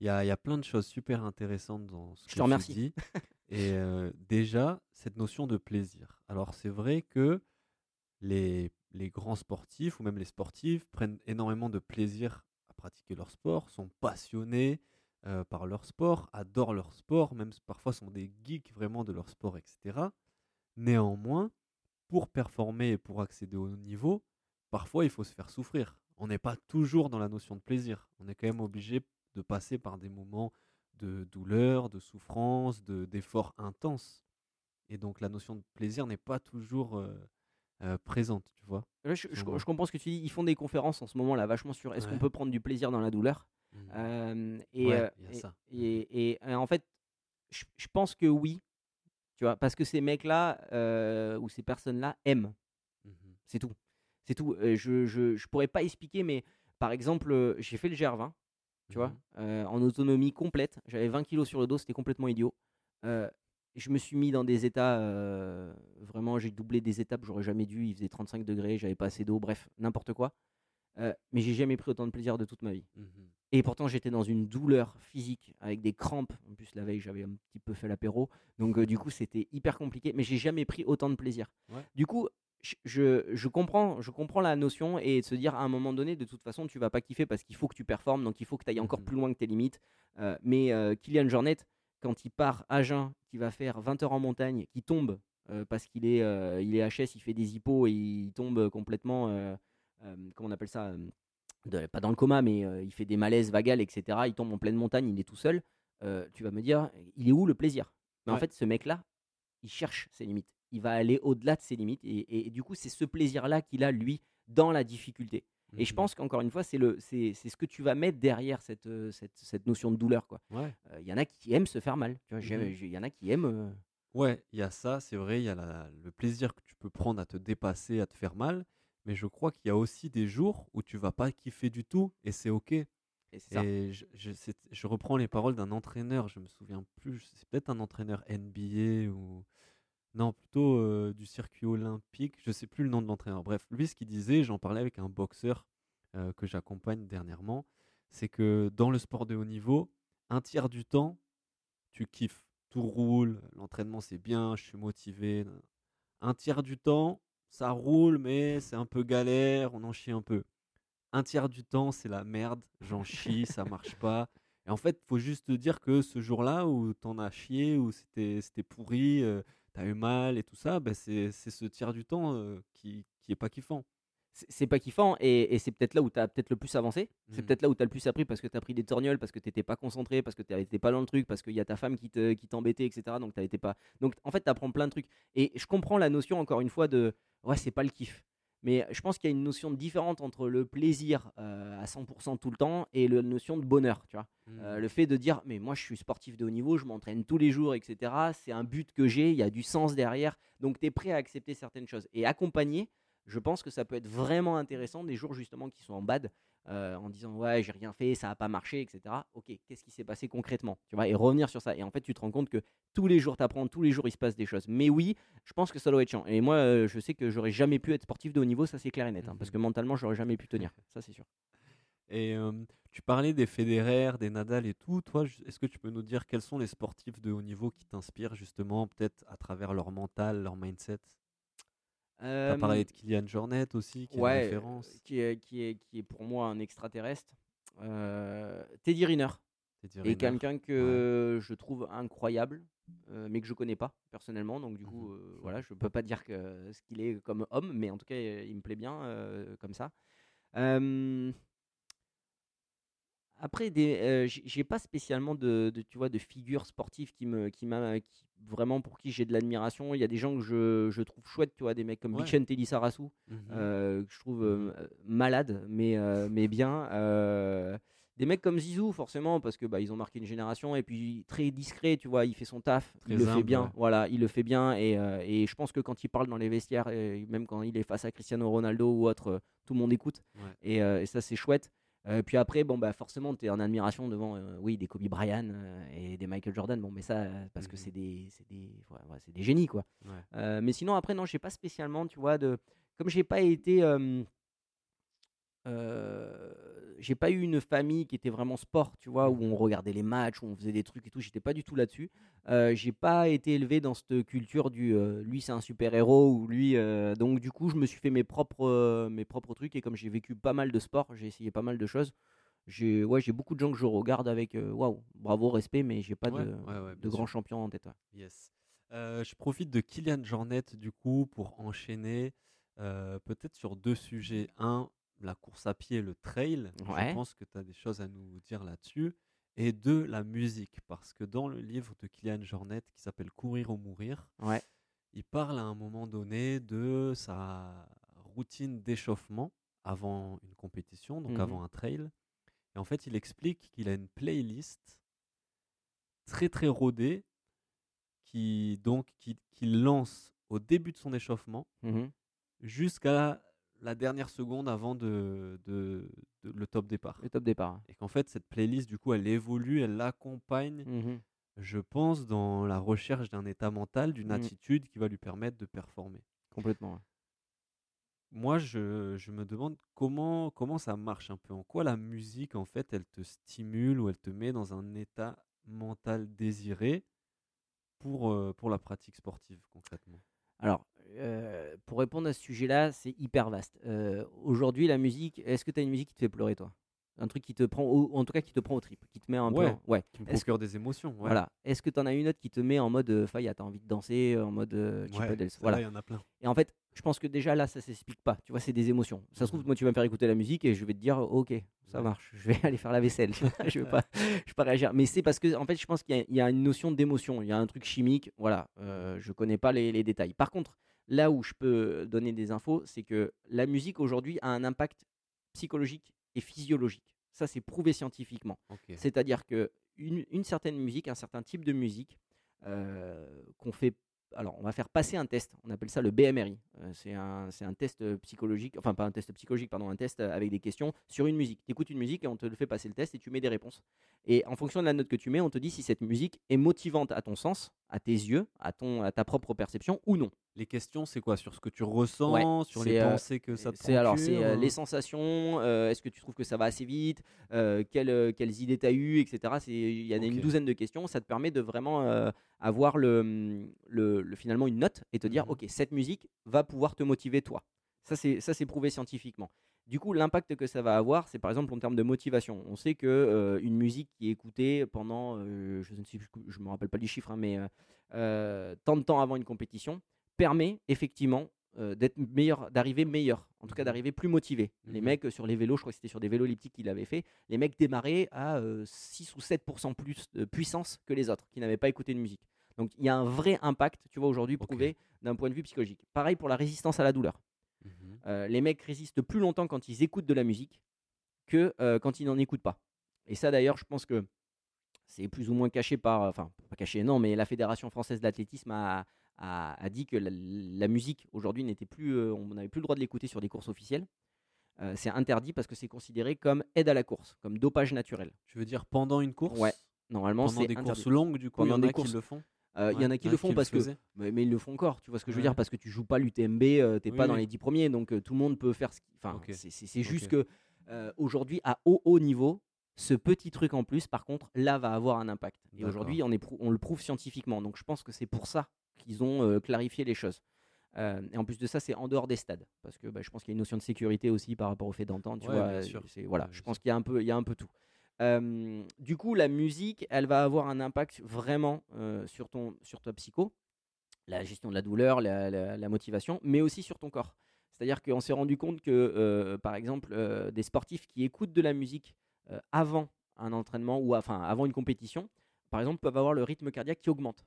Il y a, il y a plein de choses super intéressantes dans ce Je que te tu remercie. dis. [laughs] Et euh, déjà, cette notion de plaisir. Alors, c'est vrai que les, les grands sportifs ou même les sportifs prennent énormément de plaisir pratiquer leur sport, sont passionnés euh, par leur sport, adorent leur sport, même parfois sont des geeks vraiment de leur sport, etc. Néanmoins, pour performer et pour accéder au niveau, parfois il faut se faire souffrir. On n'est pas toujours dans la notion de plaisir. On est quand même obligé de passer par des moments de douleur, de souffrance, de, d'efforts intenses. Et donc la notion de plaisir n'est pas toujours euh, euh, présente, tu vois. Là, je, comprends ce que tu dis. Ils font des conférences en ce moment là, vachement sur est-ce qu'on peut prendre du plaisir dans la douleur. Euh, et, Ouais, euh, il y a et- ça. et- et, en fait, je, pense que oui, tu vois, parce que ces mecs-là euh, ou ces personnes-là aiment. Mhm. C'est tout. C'est tout. Je, je, je pourrais pas expliquer, mais par exemple, j'ai fait le GR20, tu vois, Mhm. euh, en autonomie complète. J'avais 20 kilos sur le dos, c'était complètement idiot. Je me suis mis dans des états, euh, vraiment, j'ai doublé des étapes, j'aurais jamais dû. Il faisait 35 degrés, j'avais pas assez d'eau, bref, n'importe quoi. Euh, mais j'ai jamais pris autant de plaisir de toute ma vie. Mhm. Et pourtant, j'étais dans une douleur physique avec des crampes. En plus, la veille, j'avais un petit peu fait l'apéro. Donc, euh, du coup, c'était hyper compliqué. Mais j'ai jamais pris autant de plaisir. Ouais. Du coup, je, comprends, je comprends la notion et de se dire à un moment donné, de toute façon, tu vas pas kiffer parce qu'il faut que tu performes. Donc, il faut que tu ailles encore Mhm. plus loin que tes limites. Mais Kylian Jornet, quand il part à jeun, qui va faire 20 heures en montagne, qui tombe euh, parce qu'il est, euh, il est HS, il fait des hippos et il tombe complètement. euh, comment on appelle ça de- pas dans le coma, mais il fait des malaises vagales, etc. Il tombe en pleine montagne, il est tout seul. Tu vas me dire, il est où le plaisir? Mais en fait, ce mec-là, il cherche ses limites. Il va aller au-delà de ses limites. Et, et- et du coup, c'est ce plaisir-là qu'il a, lui, dans la difficulté. Et je Mhm. pense qu'encore une fois, c'est le- c'est c'est ce que tu vas mettre derrière cette, euh, cette, cette notion de douleur. quoi. Ouais. Euh, Il y en a qui aiment se faire mal. j'ai- Il y en a qui aiment. euh, Ouais, il y a ça, c'est vrai, il y a la- le plaisir que tu peux prendre à te dépasser, à te faire mal, mais je crois qu'il y a aussi des jours où tu vas pas kiffer du tout et c'est ok. et ça. Et je, je reprends les paroles d'un entraîneur, je me souviens plus, c'est peut-être un entraîneur NBA ou non, plutôt euh, du circuit olympique, je sais plus le nom de l'entraîneur. Bref, lui ce qu'il disait, j'en parlais avec un boxeur euh, que j'accompagne dernièrement, c'est que dans le sport de haut niveau, un tiers du temps, tu kiffes, tout roule, l'entraînement c'est bien, je suis motivé. Un tiers du temps, ça roule, mais c'est un peu galère, on en chie un peu. Un tiers du temps, c'est la merde, j'en chie, ça marche pas. Et en fait, faut juste te dire que ce jour-là où t'en as chié, où c'était c'était pourri, euh, t'as eu mal et tout ça, ben c'est ce tiers du temps euh, qui, qui est pas kiffant. c'est c'est pas kiffant et, et c'est peut-être là où tu as peut-être le plus avancé. C'est Mhm. peut-être là où tu as le plus appris parce que tu as pris des torgnoles, parce que tu n'étais pas concentré, parce que tu n'étais pas dans le truc, parce qu'il y a ta femme qui te- qui t'embêtait, etc. Donc, t'as été pas... Donc en fait, tu apprends plein de trucs. Et je comprends la notion, encore une fois, de ouais, c'est pas le kiff. Mais je pense qu'il y a une notion différente entre le plaisir euh, à 100% tout le temps et la notion de bonheur, tu vois. Euh, le fait de dire, mais moi je suis sportif de haut niveau, je m'entraîne tous les jours, etc. C'est un but que j'ai, il y a du sens derrière. Donc tu es prêt à accepter certaines choses. Et accompagner, je pense que ça peut être vraiment intéressant des jours justement qui sont en bad, euh, en disant, ouais, j'ai rien fait, ça n'a pas marché, etc. Ok, qu'est-ce qui s'est passé concrètement tu vois, Et revenir sur ça. Et en fait, tu te rends compte que tous les jours, tu apprends, tous les jours, il se passe des choses. Mais oui, je pense que ça doit être chiant. Et moi, euh, je sais que j'aurais jamais pu être sportif de haut niveau, ça c'est clair et net. hein, parce Mhm. que mentalement, j'aurais jamais pu tenir. [laughs] Ça, c'est sûr. Et euh, tu parlais des Federer, des Nadal et tout. Toi, est-ce que tu peux nous dire quels sont les sportifs de haut niveau qui t'inspirent justement, peut-être à travers leur mental, leur mindset? Tu as parlé Euh, de Kylian Jornet aussi, qui est une référence. euh, qui est, qui, est, qui est pour moi un extraterrestre. Euh, Teddy Riner Teddy Riner. quelqu'un que je trouve incroyable. euh, mais que je connais pas personnellement. Donc du coup, euh, voilà, je peux pas dire que ce qu'il est comme homme, mais en tout cas, euh, il me plaît bien euh, comme ça. Après, des, j'ai pas spécialement de, de, tu vois, de figure sportive qui me, qui m'a, vraiment pour qui j'ai de l'admiration. Il y a des gens que je, je trouve chouettes, tu vois, des mecs comme Ouais. Vicente Lissarasu, euh, que je trouve euh, malade, mais, mais bien. Des mecs comme Zizou, forcément, parce que bah, ils ont marqué une génération, et puis très discret, tu vois, il fait son taf, Très il le fait bien, ouais. voilà, il le fait bien, et, euh, et je pense que quand il parle dans les vestiaires, et même quand il est face à Cristiano Ronaldo ou autre, tout le monde écoute, Ouais. et, euh, et ça c'est chouette. Euh, puis après, bon, bah, forcément, tu es en admiration devant euh, oui, des Kobe Bryant euh, et des Michael Jordan. Bon, mais ça, parce que Mhm. c'est des, c'est des, ouais, ouais, c'est des génies, quoi. Ouais. Mais sinon, après, non, j'ai pas spécialement, tu vois, de. Comme j'ai pas été. J'ai pas eu une famille qui était vraiment sport, tu vois, où on regardait les matchs, où on faisait des trucs et tout. J'étais pas du tout là-dessus. Euh, j'ai pas été élevé dans cette culture du euh, lui c'est un super héros ou lui. euh, donc du coup, je me suis fait mes propres euh, mes propres trucs et comme j'ai vécu pas mal de sports, j'ai essayé pas mal de choses. J'ai ouais, j'ai beaucoup de gens que je regarde avec waouh, bravo, respect, mais j'ai pas Ouais, de, ouais, de sûr. champions en tête. Yes. Je profite de Kylian Jornet du coup pour enchaîner euh, peut-être sur deux sujets. Un, la course à pied, le trail. Ouais. Je pense que tu as des choses à nous dire là-dessus. Et deux, la musique. Parce que dans le livre de Kylian Jornet qui s'appelle Courir ou mourir, Ouais. il parle à un moment donné de sa routine d'échauffement avant une compétition, donc Mhm. avant un trail. Et en fait, il explique qu'il a une playlist très très rodée qui donc qui, qu'il lance au début de son échauffement Mhm. jusqu'à la dernière seconde avant de, de- de- le top départ. Le top départ. Et qu'en fait, cette playlist, du coup, elle évolue, elle l'accompagne, Mhm. je pense, dans la recherche d'un état mental, d'une Mhm. attitude qui va lui permettre de performer. Complètement. ouais. Moi, je, je me demande comment, comment ça marche un peu. En quoi la musique, en fait, elle te stimule ou elle te met dans un état mental désiré pour, euh, pour la pratique sportive, concrètement? Alors, euh, pour répondre à ce sujet-là, c'est hyper vaste. Euh, Aujourd'hui, la musique, est-ce que tu as une musique qui te fait pleurer, toi? Un truc qui te prend, au- en tout cas, qui te prend au trip, qui te met un Ouais. peu. Ouais. Qui me procure des émotions. Ouais. Voilà. Est-ce que tu en as une autre qui te met en mode euh, Faya, t'as envie de danser, en mode Ouais, Voilà. il y en a plein. Et en fait, je pense que déjà là, ça s'explique pas. Tu vois, c'est des émotions. Ça se trouve, Mhm. moi, tu vas me faire écouter la musique et je vais te dire, ok, ça marche. Je vais [laughs] aller faire la vaisselle. [laughs] je vais pas, je vais pas réagir. Mais c'est parce que, en fait, je pense qu'il y, a- il y a une notion d'émotion. Il y a un truc chimique. Voilà. Euh, je connais pas les, les détails. Par contre, là où je peux donner des infos, c'est que la musique aujourd'hui a un impact psychologique et physiologique. Ça, c'est prouvé scientifiquement. C'est-à-dire que une, une certaine musique, un certain type de musique euh, qu'on fait. Alors, on va faire passer un test. On appelle ça le BMRI. Euh, c'est un, un test psychologique, enfin pas un test psychologique, pardon, un test avec des questions sur une musique. Tu écoutes une musique et on te le fait passer le test et tu mets des réponses. Et en fonction de la note que tu mets, on te dit si cette musique est motivante à ton sens, à tes yeux, à, ton, à ta propre perception ou non? Les questions, c'est quoi? Sur ce que tu ressens, sur les euh, pensées que ça te C'est alors c'est procure, euh, les sensations. euh, Est-ce que tu trouves que ça va assez vite quelles, quelles idées tu as eues, etc. C'est- Il y en a une douzaine de questions. Ça te permet de vraiment avoir le, le- le- finalement une note et te dire Mhm. ok cette musique va pouvoir te motiver toi. Ça c'est ça c'est prouvé scientifiquement. Du coup, l'impact que ça va avoir, c'est par exemple en termes de motivation. On sait que euh, une musique qui est écoutée pendant, euh, je ne sais, plus- je me rappelle pas du chiffre, hein, mais euh, tant de temps avant une compétition, permet effectivement d'être meilleur, d'arriver meilleur, en tout cas Mhm. d'arriver plus motivé. Les Mhm. mecs sur les vélos, je crois que c'était sur des vélos elliptiques qu'ils avaient fait, les mecs démarraient à euh, 6 ou 7% plus de puissance que les autres qui n'avaient pas écouté de musique. Donc il y a un vrai impact, tu vois, aujourd'hui prouvé d'un point de vue psychologique. Pareil pour la résistance à la douleur. Mhm. Euh, les mecs résistent plus longtemps quand ils écoutent de la musique que euh, quand ils n'en écoutent pas. Et ça d'ailleurs, je pense que c'est plus ou moins caché par, enfin pas caché, non, mais la Fédération française d'athlétisme a, a, a dit que la, la musique aujourd'hui n'était plus, euh, on n'avait plus le droit de l'écouter sur des courses officielles. C'est interdit parce que c'est considéré comme aide à la course, comme dopage naturel. Tu veux dire pendant une course? Ouais, Normalement, Pendant c'est des interdit. courses longues, du coup, il y Pendant en des a courses- qui le font? Euh, Il y en a Ouais, qui le font parce que, mais, mais ils le font encore. Tu vois ce que je veux Ouais. dire Parce que tu joues pas l'UTMB, euh, t'es Oui, pas dans les 10 premiers, donc euh, tout le monde peut faire ce qui. Enfin, c'est- juste Ok. que euh, aujourd'hui, à haut haut niveau, ce petit truc en plus, par contre, là, va avoir un impact. Et aujourd'hui, on, est on le prouve scientifiquement. Donc je pense que c'est pour ça qu'ils ont clarifié les choses. Euh, et en plus de ça, c'est en dehors des stades, parce que bah, je pense qu'il y a une notion de sécurité aussi par rapport au fait d'entendre. Tu Ouais, voilà. Ouais, je pense qu'il y a un peu, il y a un peu tout. Du coup, la musique, elle va avoir un impact vraiment sur, ton, sur ta psycho, la gestion de la douleur, la, motivation, mais aussi sur ton corps. C'est-à-dire qu'on s'est rendu compte que, par exemple, des sportifs qui écoutent de la musique avant un entraînement ou enfin avant une compétition, par exemple, peuvent avoir le rythme cardiaque qui augmente,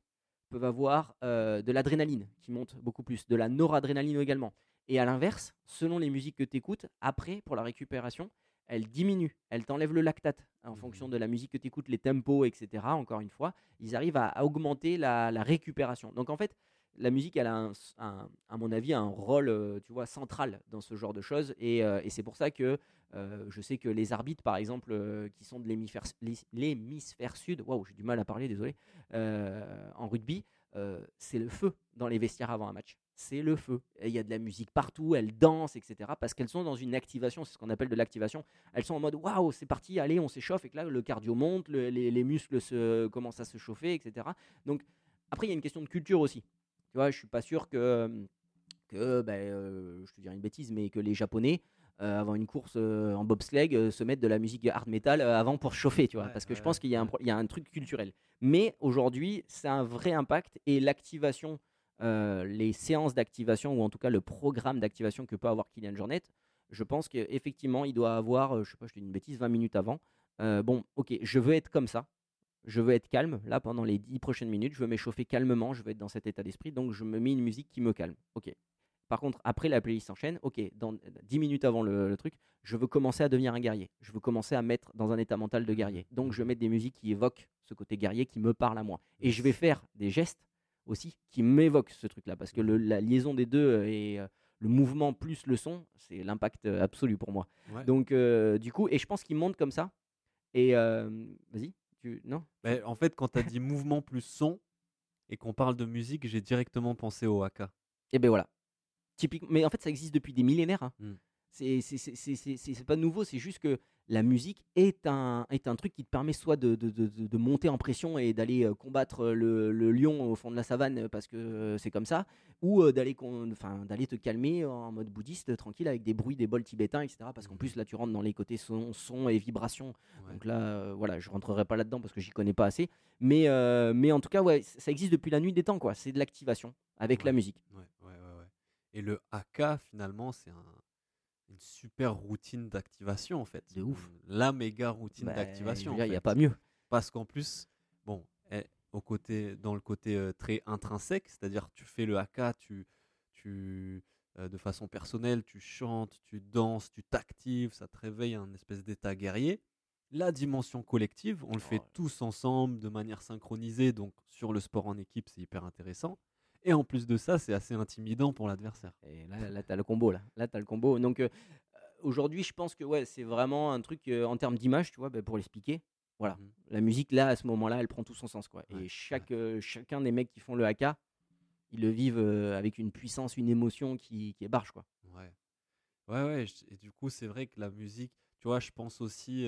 peuvent avoir de l'adrénaline qui monte beaucoup plus, de la noradrénaline également. Et à l'inverse, selon les musiques que tu écoutes, après, pour la récupération, elle diminue, elle t'enlève le lactate en Mhm. fonction de la musique que tu écoutes, les tempos, etc. Encore une fois, ils arrivent à, à augmenter la, la récupération. Donc en fait, la musique, elle a, un, un- à mon avis, un rôle, euh, tu vois, central dans ce genre de choses. Et, euh, et c'est pour ça que euh, je sais que les arbitres, par exemple, euh, qui sont de l'hémisphère sud, waouh, j'ai du mal à parler, désolé, en rugby, c'est le feu dans les vestiaires avant un match. C'est le feu. Il y a de la musique partout, elles dansent, etc. Parce qu'elles sont dans une activation, c'est ce qu'on appelle de l'activation. Elles sont en mode waouh, c'est parti, allez, on s'échauffe. Et que là, le cardio monte, le- les, les muscles se, commencent à se chauffer, etc. Donc, après, il y a une question de culture aussi. Tu vois, je suis pas sûr que, que ben, euh, je te dirais une bêtise, mais que les Japonais, euh, avant une course euh, en bobsleigh, se mettent de la musique hard metal avant pour chauffer, tu vois. Ouais, parce que je pense qu'il y a un truc culturel. Mais aujourd'hui, c'est un vrai impact et l'activation, euh, les séances d'activation, ou en tout cas le programme d'activation que peut avoir Kylian Jornet, je pense qu'effectivement, il doit avoir, euh, je sais pas, je dis une bêtise, 20 minutes avant. Euh, bon, ok, je veux être comme ça. Je veux être calme. Là, pendant les 10 prochaines minutes, je veux m'échauffer calmement. Je veux être dans cet état d'esprit. Donc, je me mets une musique qui me calme. Ok. Par contre, après la playlist s'enchaîne. Ok, dans 10 minutes avant le, le truc, je veux commencer à devenir un guerrier. Je veux commencer à mettre dans un état mental de guerrier. Donc, je vais mettre des musiques qui évoquent ce côté guerrier qui me parle à moi. Et je vais faire des gestes aussi qui m'évoquent ce truc-là. Parce que le- la liaison des deux euh, et euh, le mouvement plus le son, c'est l'impact euh, absolu pour moi. Ouais. Donc, euh, du coup, et je pense qu'il monte comme ça. Et euh, vas-y, tu non? Mais en fait, quand tu as dit mouvement plus son et qu'on parle de musique, j'ai directement pensé au haka. Et ben voilà. Typiquement, mais en fait, ça existe depuis des millénaires. hein. Mm. C'est pas nouveau, c'est juste que la musique est un, est un truc qui te permet soit de, de- de- de- monter en pression et d'aller combattre le, le lion au fond de la savane parce que c'est comme ça, ou d'aller enfin, te calmer en mode bouddhiste, tranquille, avec des bruits, des bols tibétains, etc. Parce qu'en Mhm. plus, là, tu rentres dans les côtés son, son et vibration. Ouais. Donc là, euh, voilà, je rentrerai pas là-dedans parce que j'y connais pas assez. Mais, euh, mais en tout cas, ouais, ça existe depuis la nuit des temps, quoi. C'est de l'activation avec la musique. Ouais, ouais, ouais, ouais. Et le haka, finalement, c'est un- une super routine d'activation, en fait. De ouf. La méga routine Bah, d'activation. Il n'y a fait. pas mieux. Parce qu'en plus, bon, eh, au côté, dans le côté euh, très intrinsèque, c'est-à-dire tu fais le haka, tu, tu, euh, de façon personnelle, tu chantes, tu danses, tu t'actives, ça te réveille un espèce d'état guerrier. La dimension collective, on le fait Oh. tous ensemble, de manière synchronisée, donc sur le sport en équipe, c'est hyper intéressant. Et en plus de ça, c'est assez intimidant pour l'adversaire. Et là, là tu as le combo. Là, là tu as le combo. Donc euh, euh, aujourd'hui, je pense que ouais, c'est vraiment un truc euh, en termes d'image, tu vois, bah, pour l'expliquer. Voilà. Mhm. La musique, là, à ce moment-là, elle prend tout son sens. Quoi. Ouais, Et chaque, chacun des mecs qui font le haka, ils le vivent avec une puissance, une émotion qui, qui est barge. Quoi. Ouais. Ouais, ouais. Et du coup, c'est vrai que la musique, tu vois, je pense aussi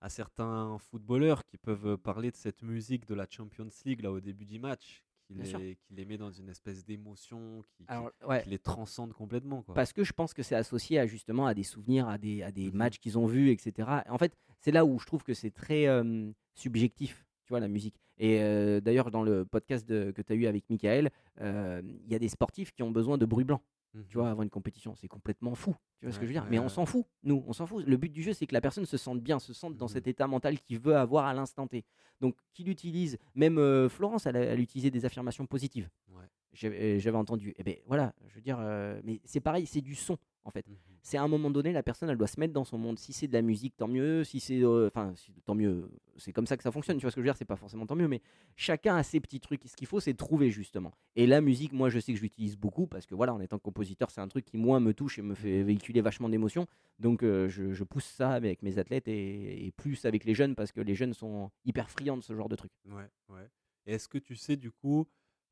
à certains footballeurs qui peuvent parler de cette musique de la Champions League là au début du match, qui, Bien sûr. les, qui les met dans une espèce d'émotion, qui, qui- Alors, ouais, qui les transcende complètement. Quoi. Parce que je pense que c'est associé à justement à des souvenirs, à des, à des Mhm. matchs qu'ils ont vus, etc. En fait, c'est là où je trouve que c'est très euh, subjectif, tu vois, la musique. Et euh, d'ailleurs, dans le podcast de- que tu as eu avec Michael, euh, il y a des sportifs qui ont besoin de bruit blanc, Tu vois, avant une compétition. C'est complètement fou, tu vois ce que je veux dire? ouais, Mais on s'en fout, nous, on s'en fout. Le but du jeu, c'est que la personne se sente bien, se sente dans Mhm. cet état mental qu'il veut avoir à l'instant T. Donc, qu'il utilise, même euh, Florence, elle, a- elle utilisait des affirmations positives. Ouais. J'avais euh, j'avais entendu. Et ben voilà, je veux dire, euh, mais c'est pareil, c'est du son en fait Mhm. c'est à un moment donné, la personne, elle doit se mettre dans son monde. Si c'est de la musique, tant mieux. Si c'est, euh, enfin, si- tant mieux. C'est comme ça que ça fonctionne. Tu vois ce que je veux dire C'est pas forcément tant mieux, mais chacun a ses petits trucs. Ce qu'il faut, c'est trouver justement. Et la musique, moi, je sais que je l'utilise beaucoup parce que voilà, en étant compositeur, c'est un truc qui moi me touche et me fait véhiculer vachement d'émotions. Donc, euh, je, je pousse ça avec mes athlètes et, et plus avec les jeunes parce que les jeunes sont hyper friands de ce genre de trucs. Ouais, ouais. Est-ce que tu sais du coup,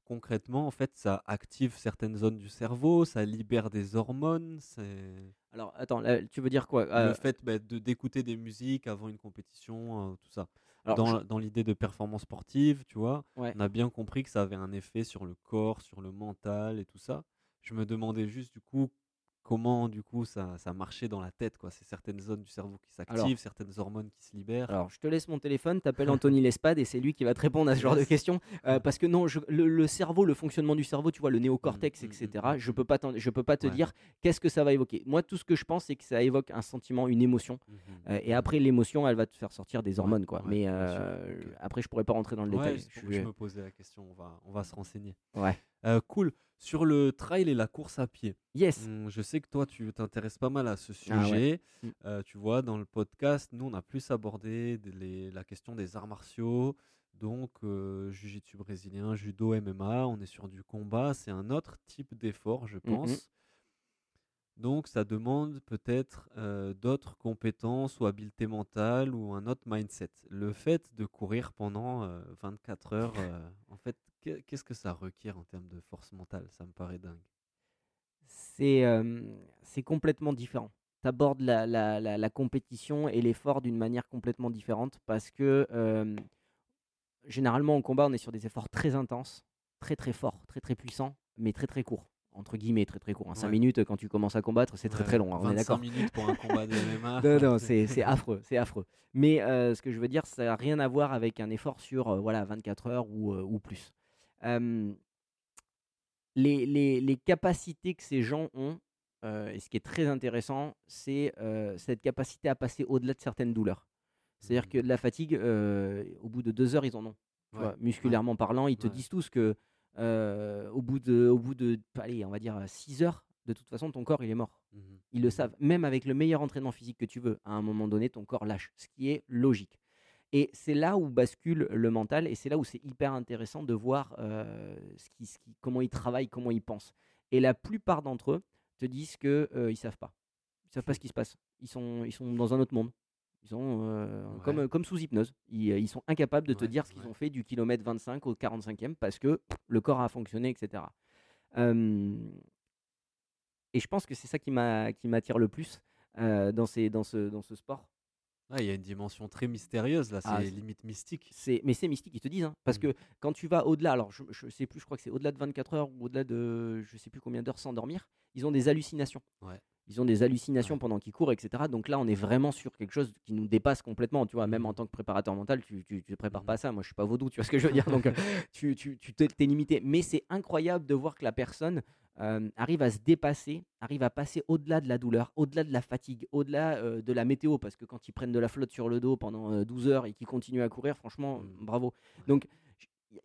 concrètement, en fait, ça active certaines zones du cerveau, ça libère des hormones, Alors, attends, là, tu veux dire quoi? Le Euh, fait bah, de d'écouter des musiques avant une compétition, euh, tout ça. alors, dans, je- dans l'idée de performance sportive, tu vois, Ouais. on a bien compris que ça avait un effet sur le corps, sur le mental et tout ça. Je me demandais juste du coup comment du coup ça, ça marchait dans la tête quoi. C'est certaines zones du cerveau qui s'activent, certaines hormones qui se libèrent. Alors, je te laisse mon téléphone, t'appelles Anthony [laughs] Lespade et c'est lui qui va te répondre à ce genre de questions. Euh, parce que non, je- le, le cerveau, le fonctionnement du cerveau, tu vois, le néocortex, Mm, mm, etc., mm, je peux pas, t'en- je peux pas te Ouais. dire qu'est-ce que ça va évoquer. Moi, tout ce que je pense, c'est que ça évoque un sentiment, une émotion. Mhm. Euh, et après, l'émotion, elle va te faire sortir des hormones, quoi. ouais, Mais euh, après, je pourrais pas rentrer dans le détail. Je je me posais la question. On va, on va se renseigner. Ouais. Euh, cool. Sur le trail et la course à pied, Yes. hum, je sais que toi, tu t'intéresses pas mal à ce Ah ouais. sujet. Mm. Euh, tu vois, dans le podcast, nous, on a plus abordé des- les- la question des arts martiaux. Donc, euh, jiu-jitsu brésilien, judo, MMA, on est sur du combat. C'est un autre type d'effort, je Mhm. pense. Donc, ça demande peut-être euh, d'autres compétences ou habiletés mentales ou un autre mindset. Le fait de courir pendant euh, 24 heures, euh, en fait, qu'est- qu'est-ce que ça requiert en termes de force mentale? Ça me paraît dingue. c'est euh, c'est complètement différent. Tu abordes la, la- la- la compétition et l'effort d'une manière complètement différente parce que euh, généralement en combat, on est sur des efforts très intenses, très très forts, très très puissants, mais très très courts. Entre guillemets, très très courts. 5 Ouais. minutes, quand tu commences à combattre, c'est très très long. hein, on 25 est d'accord minutes pour un combat de MMA. [laughs] non, non, c'est c'est affreux, c'est affreux. Mais euh, ce que je veux dire, ça n'a rien à voir avec un effort sur euh, voilà, 24 heures ou, euh, ou plus. Euh, les, les- les capacités que ces gens ont, euh, et ce qui est très intéressant, c'est cette capacité à passer au-delà de certaines douleurs. C'est-à-dire Mhm. que de la fatigue, au bout de deux heures, ils en ont. tu Ouais, vois, musculairement parlant, ils te Ouais. disent tous que au bout de, au bout de, allez, on va dire 6 heures, de toute façon, ton corps, il est mort. Mhm. Ils le Mhm. savent. Même avec le meilleur entraînement physique que tu veux, à un moment donné, ton corps lâche, ce qui est logique. Et c'est là où bascule le mental, et c'est là où c'est hyper intéressant de voir euh, ce qui, ce qui- comment ils travaillent, comment ils pensent. Et la plupart d'entre eux te disent que euh, ils savent pas. Ils savent pas ce qui se passe. Ils sont, ils sont dans un autre monde. Ils sont euh, Ouais. comme, comme sous hypnose. Ils, ils sont incapables de te Ouais, dire ce qu'ils ouais. ont fait du kilomètre 25 au 45e parce que le corps a fonctionné, etc. Euh, et je pense que c'est ça qui m'a- qui m'attire le plus euh, dans, ces, dans, ce, dans ce sport. Ah, il y a une dimension très mystérieuse là, c'est Ah, c'est- limite mystique. C'est, mais c'est mystique, ils te disent. hein, parce Mm. que quand tu vas au-delà, alors je, je sais plus, je crois que c'est au-delà de 24 heures ou au-delà de je sais plus combien d'heures sans dormir, ils ont des hallucinations. Ouais. Ils ont des hallucinations pendant qu'ils courent, etc. Donc là, on est vraiment sur quelque chose qui nous dépasse complètement. Tu vois, même Mhm. en tant que préparateur mental, tu, tu te prépares Mhm. pas à ça. Moi, je suis pas vaudou, tu vois ce que je veux dire. Donc, euh, [laughs] tu, tu, tu t'es, t'es limité. Mais c'est incroyable de voir que la personne euh, arrive à se dépasser, arrive à passer au-delà de la douleur, au-delà de la fatigue, au-delà euh, de la météo. Parce que quand ils prennent de la flotte sur le dos pendant euh, 12 heures et qu'ils continuent à courir, franchement, Mhm. bravo. Donc,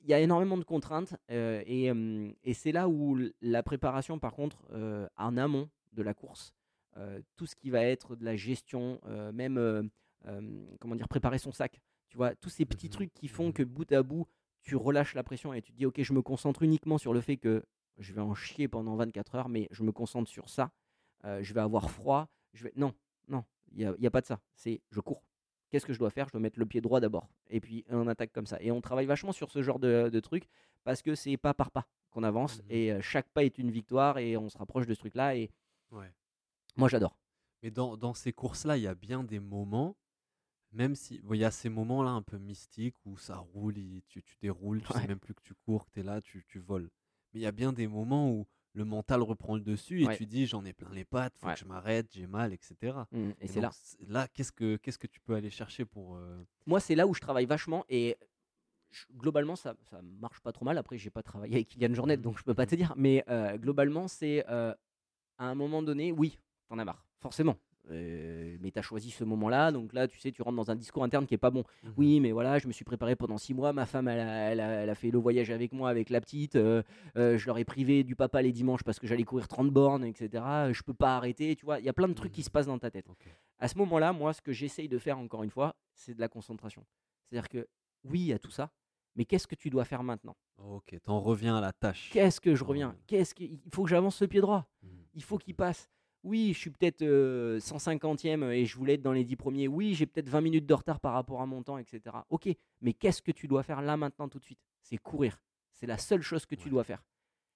il y a énormément de contraintes et, et c'est là où la préparation, par contre, en amont de la course, euh, tout ce qui va être de la gestion, euh, même euh, comment dire, préparer son sac, tu vois, tous ces petits Mhm, trucs qui font mhm. que bout à bout, tu relâches la pression et tu te dis, ok, je me concentre uniquement sur le fait que je vais en chier pendant 24 heures, mais je me concentre sur ça, euh, je vais avoir froid, je vais... Non, non, il n'y a, y a pas de ça, c'est je cours. Qu'est-ce que je dois faire? Je dois mettre le pied droit d'abord. Et puis on attaque comme ça. Et on travaille vachement sur ce genre de, de truc parce que c'est pas par pas qu'on avance. Mhm. Et chaque pas est une victoire et on se rapproche de ce truc-là. Et Ouais. moi j'adore. Mais dans, dans ces courses-là, il y a bien des moments, même si bon, il y a ces moments-là un peu mystiques où ça roule, il- tu, tu déroules, tu Ouais. sais même plus que tu cours, que tu es là, tu, tu voles. Mais il y a bien des moments où le mental reprend le dessus et Ouais. tu dis j'en ai plein les pattes, faut Ouais. que je m'arrête, j'ai mal, etc. Mm, Et, Et c'est donc, là. c- Là, qu'est-ce que qu'est-ce que tu peux aller chercher pour euh, Moi c'est là où je travaille vachement. Et je- globalement ça, ça marche pas trop mal. Après j'ai pas travaillé avec Kylian Jornet Mhm. donc je peux pas te dire. Mais euh, globalement c'est euh, à un moment donné, oui, t'en as marre. Forcément. Euh, mais tu as choisi ce moment-là, donc là, tu sais, tu rentres dans un discours interne qui est pas bon. Oui, mais voilà, je me suis préparé pendant six mois. Ma femme, elle a, elle a- elle a fait le voyage avec moi, avec la petite. euh, euh, je leur ai privé du papa les dimanches parce que j'allais courir 30 bornes, etc. Je peux pas arrêter, tu vois. Il y a plein de trucs qui Mhm. se passent dans ta tête. À ce moment-là, moi, ce que j'essaye de faire, encore une fois, c'est de la concentration. C'est-à-dire que oui, il y a tout ça, mais qu'est-ce que tu dois faire maintenant? Ok, t'en reviens à la tâche. Qu'est-ce que je reviens? Qu'est-ce que... Il faut que j'avance le pied droit. Mhm. Il faut qu'il passe. Oui, je suis peut-être euh, 150e et je voulais être dans les 10 premiers. Oui, j'ai peut-être 20 minutes de retard par rapport à mon temps, etc. Ok, mais qu'est-ce que tu dois faire là maintenant tout de suite? C'est courir. C'est la seule chose que tu dois faire.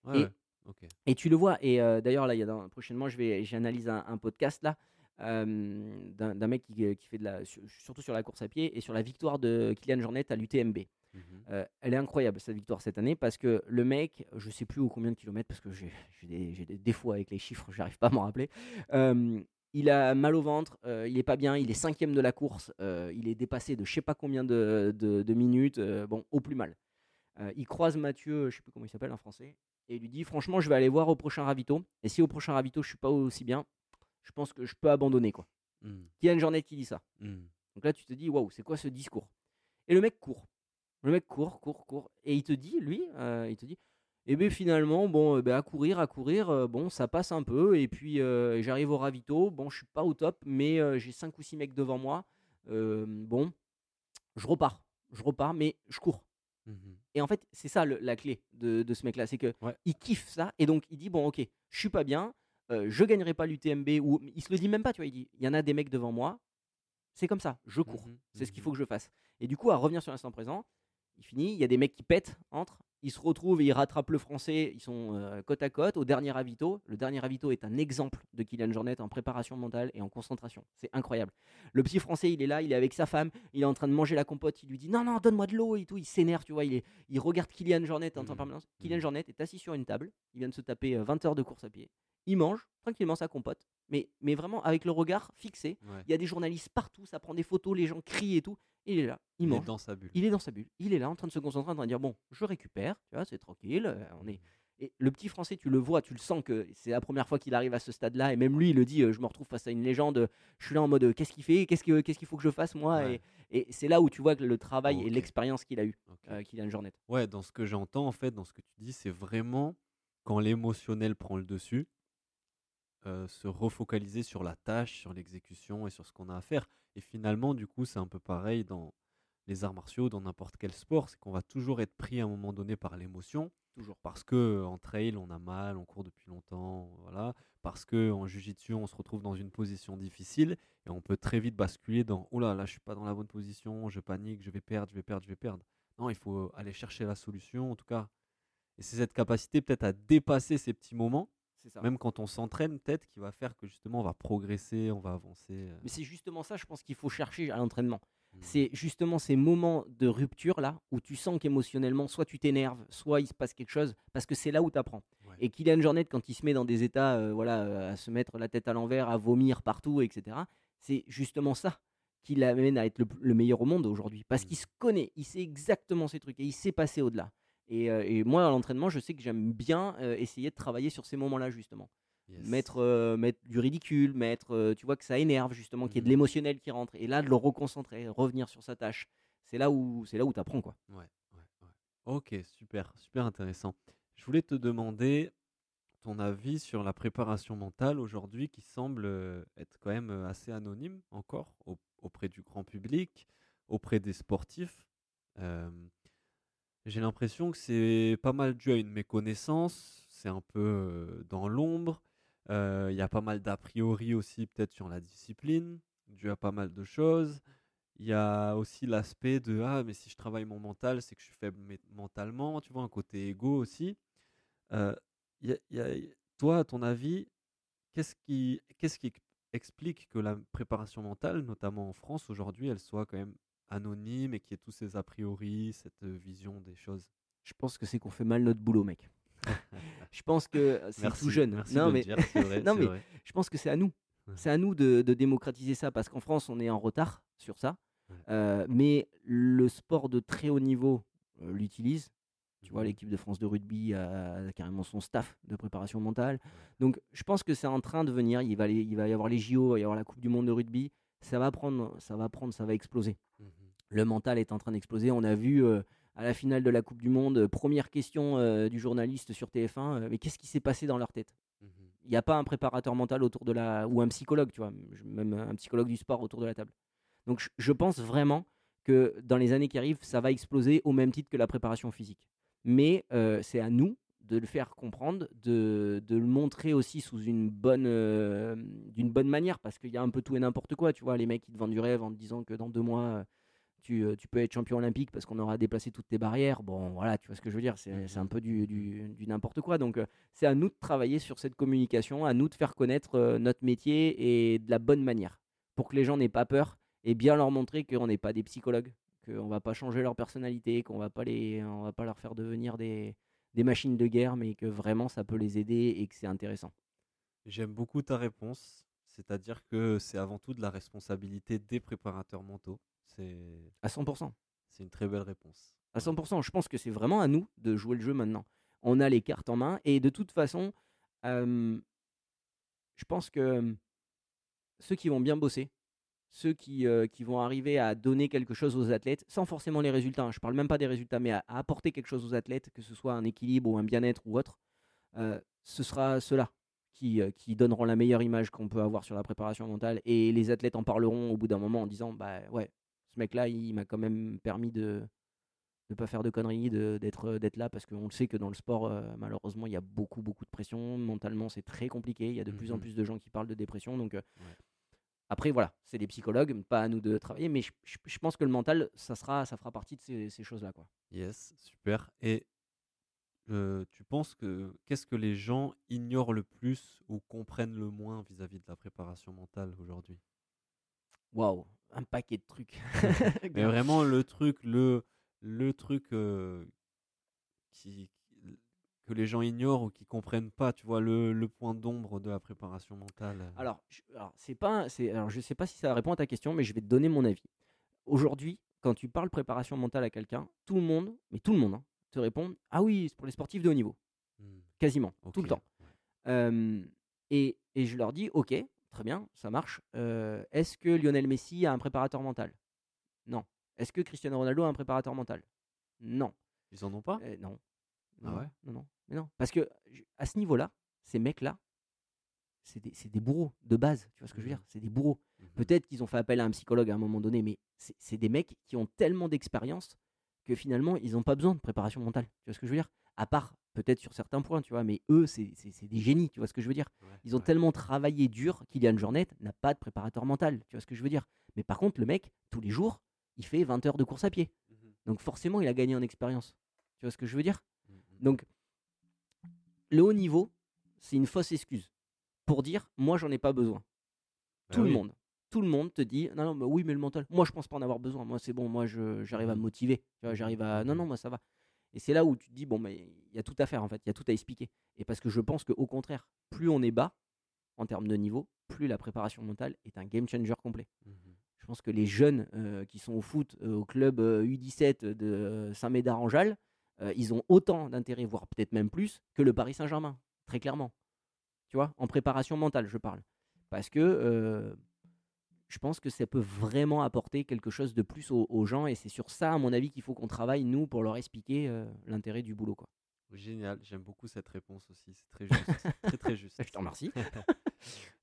Ouais, et- ouais, ok. Et tu le vois. Et euh, d'ailleurs, là, il y a dans- prochainement, je vais, j'analyse un, un podcast là euh, d'un mec qui, qui fait de la, sur- surtout sur la course à pied et sur la victoire de Kylian Jornet à l'UTMB. Mhm. Euh, elle est incroyable, cette victoire cette année, parce que le mec, je sais plus au combien de kilomètres, parce que j'ai des, défauts avec les chiffres, [laughs] j'arrive pas à m'en rappeler. Euh, il a mal au ventre, euh, il est pas bien, il est cinquième de la course, euh, il est dépassé de je sais pas combien de, de- de minutes, bon, au plus mal. Il croise Mathieu, je sais plus comment il s'appelle en français, et il lui dit franchement, je vais aller voir au prochain ravito, et si au prochain ravito je suis pas aussi bien, je pense que je peux abandonner quoi. Mhm. Kylian Jornet qui dit ça. Mhm. Donc là, tu te dis, waouh, c'est quoi ce discours? Et le mec court. Le mec court, court, court. Et il te dit, lui, euh, il te dit, eh bien finalement, bon, euh, ben, à courir, à courir, euh, bon, ça passe un peu. Et puis euh, j'arrive au ravito. Bon, je suis pas au top, mais euh, j'ai 5 ou 6 mecs devant moi. Euh, bon, je repars. Je repars, mais je cours. Mhm. Et en fait, c'est ça le- la clé de, de ce mec-là, c'est que Ouais. il kiffe ça et donc il dit bon ok, je suis pas bien, euh, je gagnerai pas l'UTMB ou il se le dit même pas, tu vois, il dit il y en a des mecs devant moi, c'est comme ça, je cours, Mhm, c'est ce qu'il mhm. faut que je fasse. Et du coup, à revenir sur l'instant présent, il finit, il y a des mecs qui pètent, entre, ils se retrouvent et ils rattrapent le français, ils sont euh, côte à côte au dernier ravito. Le dernier ravito est un exemple de Kylian Jornet en préparation mentale et en concentration. C'est incroyable. Le petit français, il est là, il est avec sa femme, il est en train de manger la compote, il lui dit non, non, donne-moi de l'eau et tout, il s'énerve, tu vois, il, est, il regarde Kylian Jornet en temps Mhm. permanence. Kylian Mhm. Jornet est assis sur une table, il vient de se taper euh, 20 heures de course à pied, il mange tranquillement sa compote, mais, mais vraiment avec le regard fixé. Ouais. Il y a des journalistes partout, ça prend des photos, les gens crient et tout. Il est là, il Il est dans sa bulle. Il est dans sa bulle, il est là en train de se concentrer, en train de dire bon, je récupère, tu vois, c'est tranquille, euh, on est. Et le petit français, tu le vois, tu le sens que c'est la première fois qu'il arrive à ce stade-là, et même lui, il le dit, euh, je me retrouve face à une légende, je suis là en mode, qu'est-ce qu'il fait, qu'est-ce que- qu'est-ce qu'il faut que je fasse moi, Ouais. et, et c'est là où tu vois que le travail et l'expérience qu'il a eu, Ok. euh, Kylian Jornet. Ouais, dans ce que j'entends, en fait, dans ce que tu dis, c'est vraiment quand l'émotionnel prend le dessus, euh, se refocaliser sur la tâche, sur l'exécution et sur ce qu'on a à faire. Et finalement, du coup, c'est un peu pareil dans les arts martiaux, dans n'importe quel sport, c'est qu'on va toujours être pris à un moment donné par l'émotion, Toujours. parce que euh, en trail, on a mal, on court depuis longtemps, voilà, parce que en jiu-jitsu, on se retrouve dans une position difficile et on peut très vite basculer dans oh là là, je suis pas dans la bonne position, je panique, je vais perdre, je vais perdre, je vais perdre. Non, il faut aller chercher la solution, en tout cas. Et c'est cette capacité peut-être à dépasser ces petits moments, ça. même quand on s'entraîne, peut-être, qui va faire que justement on va progresser, on va avancer. euh. Mais c'est justement ça, je pense qu'il faut chercher à l'entraînement. Mm. C'est justement ces moments de rupture là où tu sens qu'émotionnellement, soit tu t'énerves, soit il se passe quelque chose, parce que c'est là où tu apprends. Ouais. Et Kylian Jornet, quand il se met dans des états, euh, voilà, euh, à se mettre la tête à l'envers, à vomir partout, etc., c'est justement ça qui l'amène à être le, le meilleur au monde aujourd'hui. Parce Mm. qu'il se connaît, il sait exactement ces trucs et il sait passer au-delà. Et, euh, et moi, à l'entraînement, je sais que j'aime bien euh, essayer de travailler sur ces moments-là, justement Yes. mettre, euh, mettre du ridicule, mettre, tu vois, que ça énerve justement, qu'il y ait de Mhm. l'émotionnel qui rentre, et là de le reconcentrer, revenir sur sa tâche. C'est là où c'est là où tu apprends quoi. Ouais, ouais, ouais. Ok, super, super intéressant. Je voulais te demander ton avis sur la préparation mentale aujourd'hui qui semble être quand même assez anonyme encore au- auprès du grand public, auprès des sportifs. Euh, j'ai l'impression que c'est pas mal dû à une méconnaissance, c'est un peu dans l'ombre. Il y a pas mal d'a priori aussi peut-être sur la discipline, dû à pas mal de choses. Il y a aussi l'aspect de ah mais si je travaille mon mental c'est que je suis faible mentalement tu vois un côté égo aussi toi à ton avis qu'est-ce qui explique que la préparation mentale notamment en France aujourd'hui elle soit quand même anonyme et qu'il y ait tous ces a priori cette vision des choses Je pense que c'est qu'on fait mal notre boulot, mec. [laughs] je pense que euh, c'est tout jeune. merci non de mais dire vrai, [laughs] Non, mais vrai. je pense que c'est à nous. Ouais. C'est à nous de, de démocratiser ça parce qu'en France, on est en retard sur ça. Ouais. Euh, mais le sport de très haut niveau euh, l'utilise. Tu vois, Mhm. l'équipe de France de rugby a, a carrément son staff de préparation mentale. Donc, je pense que c'est en train de venir. Il va, les- il va y avoir les JO, il va y avoir la Coupe du Monde de rugby. Ça va prendre, ça va prendre, ça va exploser. Mhm. Le mental est en train d'exploser. On a vu euh, à la finale de la Coupe du Monde, euh, première question euh, du journaliste sur TF1, euh, mais qu'est-ce qui s'est passé dans leur tête? Mhm. il n'y a pas un préparateur mental autour de la. ou un psychologue, tu vois, même un psychologue du sport autour de la table. Donc je, je pense vraiment que dans les années qui arrivent, ça va exploser au même titre que la préparation physique. Mais c'est à nous de le faire comprendre, de, le montrer aussi sous une bonne, euh, d'une bonne manière, parce qu'il y a un peu tout et n'importe quoi, tu vois, les mecs qui te vendent du rêve en te disant que dans deux mois, euh, tu, peux être champion olympique parce qu'on aura déplacé toutes tes barrières. Bon, voilà, tu vois ce que je veux dire, c'est un peu du, n'importe quoi. Donc, euh, c'est à nous de travailler sur cette communication, à nous de faire connaître notre métier et de la bonne manière pour que les gens n'aient pas peur et bien leur montrer qu'on n'est pas des psychologues, qu'on va pas changer leur personnalité, qu'on va pas les, va pas leur faire devenir des, des machines de guerre, mais que vraiment ça peut les aider et que c'est intéressant. J'aime beaucoup ta réponse, c'est-à-dire que c'est avant tout de la responsabilité des préparateurs mentaux. C'est À 100%. c'est une très belle réponse. À 100%. Je pense que c'est vraiment à nous de jouer le jeu maintenant. On a les cartes en main et de toute façon, euh, je pense que ceux qui vont bien bosser, ceux qui, euh, qui vont arriver à donner quelque chose aux athlètes, sans forcément les résultats, hein, je parle même pas des résultats, mais à, à apporter quelque chose aux athlètes, que ce soit un équilibre ou un bien-être ou autre, euh, ce sera ceux-là qui, euh, qui donneront la meilleure image qu'on peut avoir sur la préparation mentale. Et les athlètes en parleront au bout d'un moment en disant Bah ouais, ce mec-là, il m'a quand même permis de ne pas faire de conneries, d'être là, parce qu'on le sait que dans le sport, malheureusement, il y a beaucoup, beaucoup de pression. Mentalement, c'est très compliqué. Il y a de plus en Mhm. plus de gens qui parlent de dépression. Donc, Ouais. Après, voilà, c'est des psychologues, pas à nous de travailler, mais je, je- je pense que le mental, ça, sera, ça fera partie de ces, ces choses-là. quoi. Yes, super. Et euh, tu penses que qu'est-ce que les gens ignorent le plus ou comprennent le moins vis-à-vis de la préparation mentale aujourd'hui? Waouh, un paquet de trucs. [laughs] Mais vraiment le truc, le, le truc euh, qui- que les gens ignorent ou qui comprennent pas, tu vois, le, le point d'ombre de la préparation mentale. euh. Alors, je, alors, c'est pas, c'est, alors, je sais pas si ça répond à ta question, mais je vais te donner mon avis. Aujourd'hui, quand tu parles préparation mentale à quelqu'un, tout le monde, mais tout le monde, hein, te répond Ah oui, c'est pour les sportifs de haut niveau, Hmm, quasiment, tout le temps. Euh, et, et je leur dis Ok, très bien, ça marche. Euh, Est-ce que Lionel Messi a un préparateur mental? Non. Est-ce que Cristiano Ronaldo a un préparateur mental? Non. Ils en ont pas? Euh, non. Ah Non, ouais? non, non, mais non. Parce que à ce niveau-là, ces mecs-là, c'est des, des bourreaux de base. Tu vois ce que je veux dire? C'est des bourreaux. Mhm. Peut-être qu'ils ont fait appel à un psychologue à un moment donné, mais c'est des mecs qui ont tellement d'expérience que finalement, ils n'ont pas besoin de préparation mentale. Tu vois ce que je veux dire? À part peut-être sur certains points, tu vois, mais eux, c'est des génies. Tu vois ce que je veux dire? Ouais, Ils ont ouais. tellement travaillé dur qu'Ilian Jornet n'a pas de préparateur mental. Tu vois ce que je veux dire? Mais par contre, le mec, tous les jours, il fait 20 heures de course à pied. Mhm, Donc forcément, il a gagné en expérience. Tu vois ce que je veux dire? Donc, le haut niveau, c'est une fausse excuse pour dire moi j'en ai pas besoin. Bah tout le monde, tout le monde te dit non non mais oui mais le mental, moi je pense pas en avoir besoin. Moi c'est bon, moi j'arrive à me Mhm. motiver. J'arrive à non non moi ça va. Et c'est là où tu te dis bon mais il y a tout à faire en fait, il y a tout à expliquer. Et parce que je pense qu'au contraire, plus on est bas en termes de niveau, plus la préparation mentale est un game changer complet. Mhm. Je pense que les jeunes euh, qui sont au foot, euh, au club euh, U17 de euh, Saint-Médard-en-Jalles, euh, ils ont autant d'intérêt, voire peut-être même plus, que le Paris Saint-Germain, très clairement. Tu vois, en préparation mentale, je parle. Parce que euh, je pense que ça peut vraiment apporter quelque chose de plus aux, aux gens, et c'est sur ça, à mon avis, qu'il faut qu'on travaille, nous, pour leur expliquer euh, l'intérêt du boulot. Quoi. Génial, j'aime beaucoup cette réponse aussi, c'est très juste, très très juste. [laughs] Je te remercie.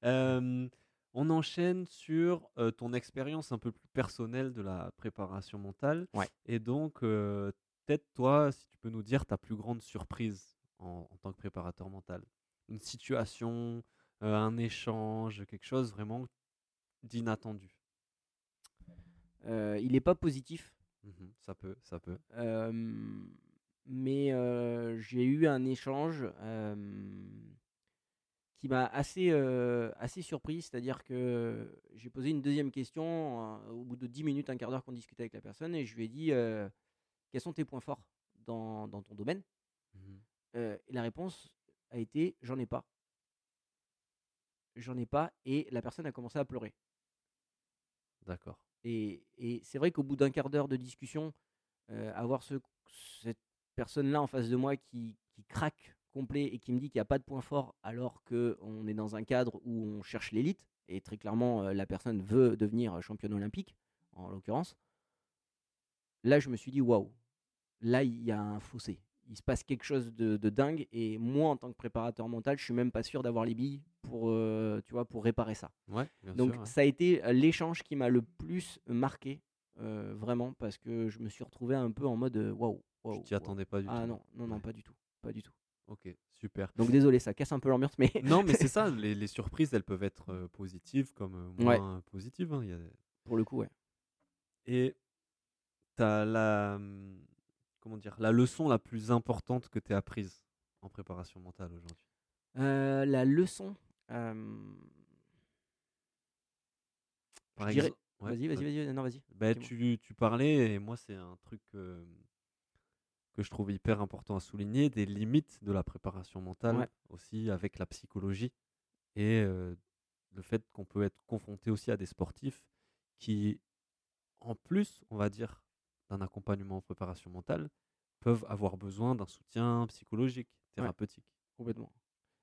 [laughs] On enchaîne sur euh, ton expérience un peu plus personnelle de la préparation mentale. Ouais. Et donc, euh, peut-être toi, si tu peux nous dire ta plus grande surprise en, en tant que préparateur mental? Une situation, euh, un échange, quelque chose vraiment d'inattendu? Euh, il n'est pas positif, Mhm, ça peut, ça peut. Euh, mais j'ai eu un échange qui m'a assez, assez surpris, c'est-à-dire que j'ai posé une deuxième question au bout de 10 minutes, un quart d'heure qu'on discutait avec la personne, et je lui ai dit quels sont tes points forts dans, dans ton domaine Mhm. Euh, Et la réponse a été j'en ai pas. J'en ai pas, et la personne a commencé à pleurer. D'accord. Et, et c'est vrai qu'au bout d'un quart d'heure de discussion, euh, avoir ce, cette personne-là en face de moi qui, qui craque complet et qui me dit qu'il n'y a pas de point fort alors qu'on est dans un cadre où on cherche l'élite, et très clairement euh, la personne veut devenir championne olympique, en l'occurrence, là je me suis dit waouh, là il y a un fossé. Il se passe quelque chose de, de dingue et moi en tant que préparateur mental, je suis même pas sûr d'avoir les billes pour, euh, tu vois, pour réparer ça. Ouais, bien Donc sûr. ouais. ça a été euh, l'échange qui m'a le plus marqué, euh, vraiment, parce que je me suis retrouvé un peu en mode waouh. waouh, Tu t'y attendais pas du Ah tout. non, non, non, Ouais. pas du tout. Pas du tout. Ok, super. Donc désolé, ça casse un peu l'ambiance, mais Non, mais c'est [laughs] ça, les, les surprises, elles peuvent être euh, positives comme euh, Ouais. moins positives. hein, il y a- pour le coup, ouais. Et tu as la, hum, comment dire, la leçon la plus importante que tu as apprise en préparation mentale aujourd'hui? Euh, la leçon, euh, Par dirais- exemple, Ouais, Vas-y, vas-y, vas-y. Non, vas-y. Dis-moi. tu, tu parlais, et moi, c'est un truc euh, que je trouve hyper important à souligner, des limites de la préparation mentale, Ouais. aussi avec la psychologie, et le fait qu'on peut être confronté aussi à des sportifs qui, en plus, on va dire, d'un accompagnement en préparation mentale, peuvent avoir besoin d'un soutien psychologique, thérapeutique. Complètement.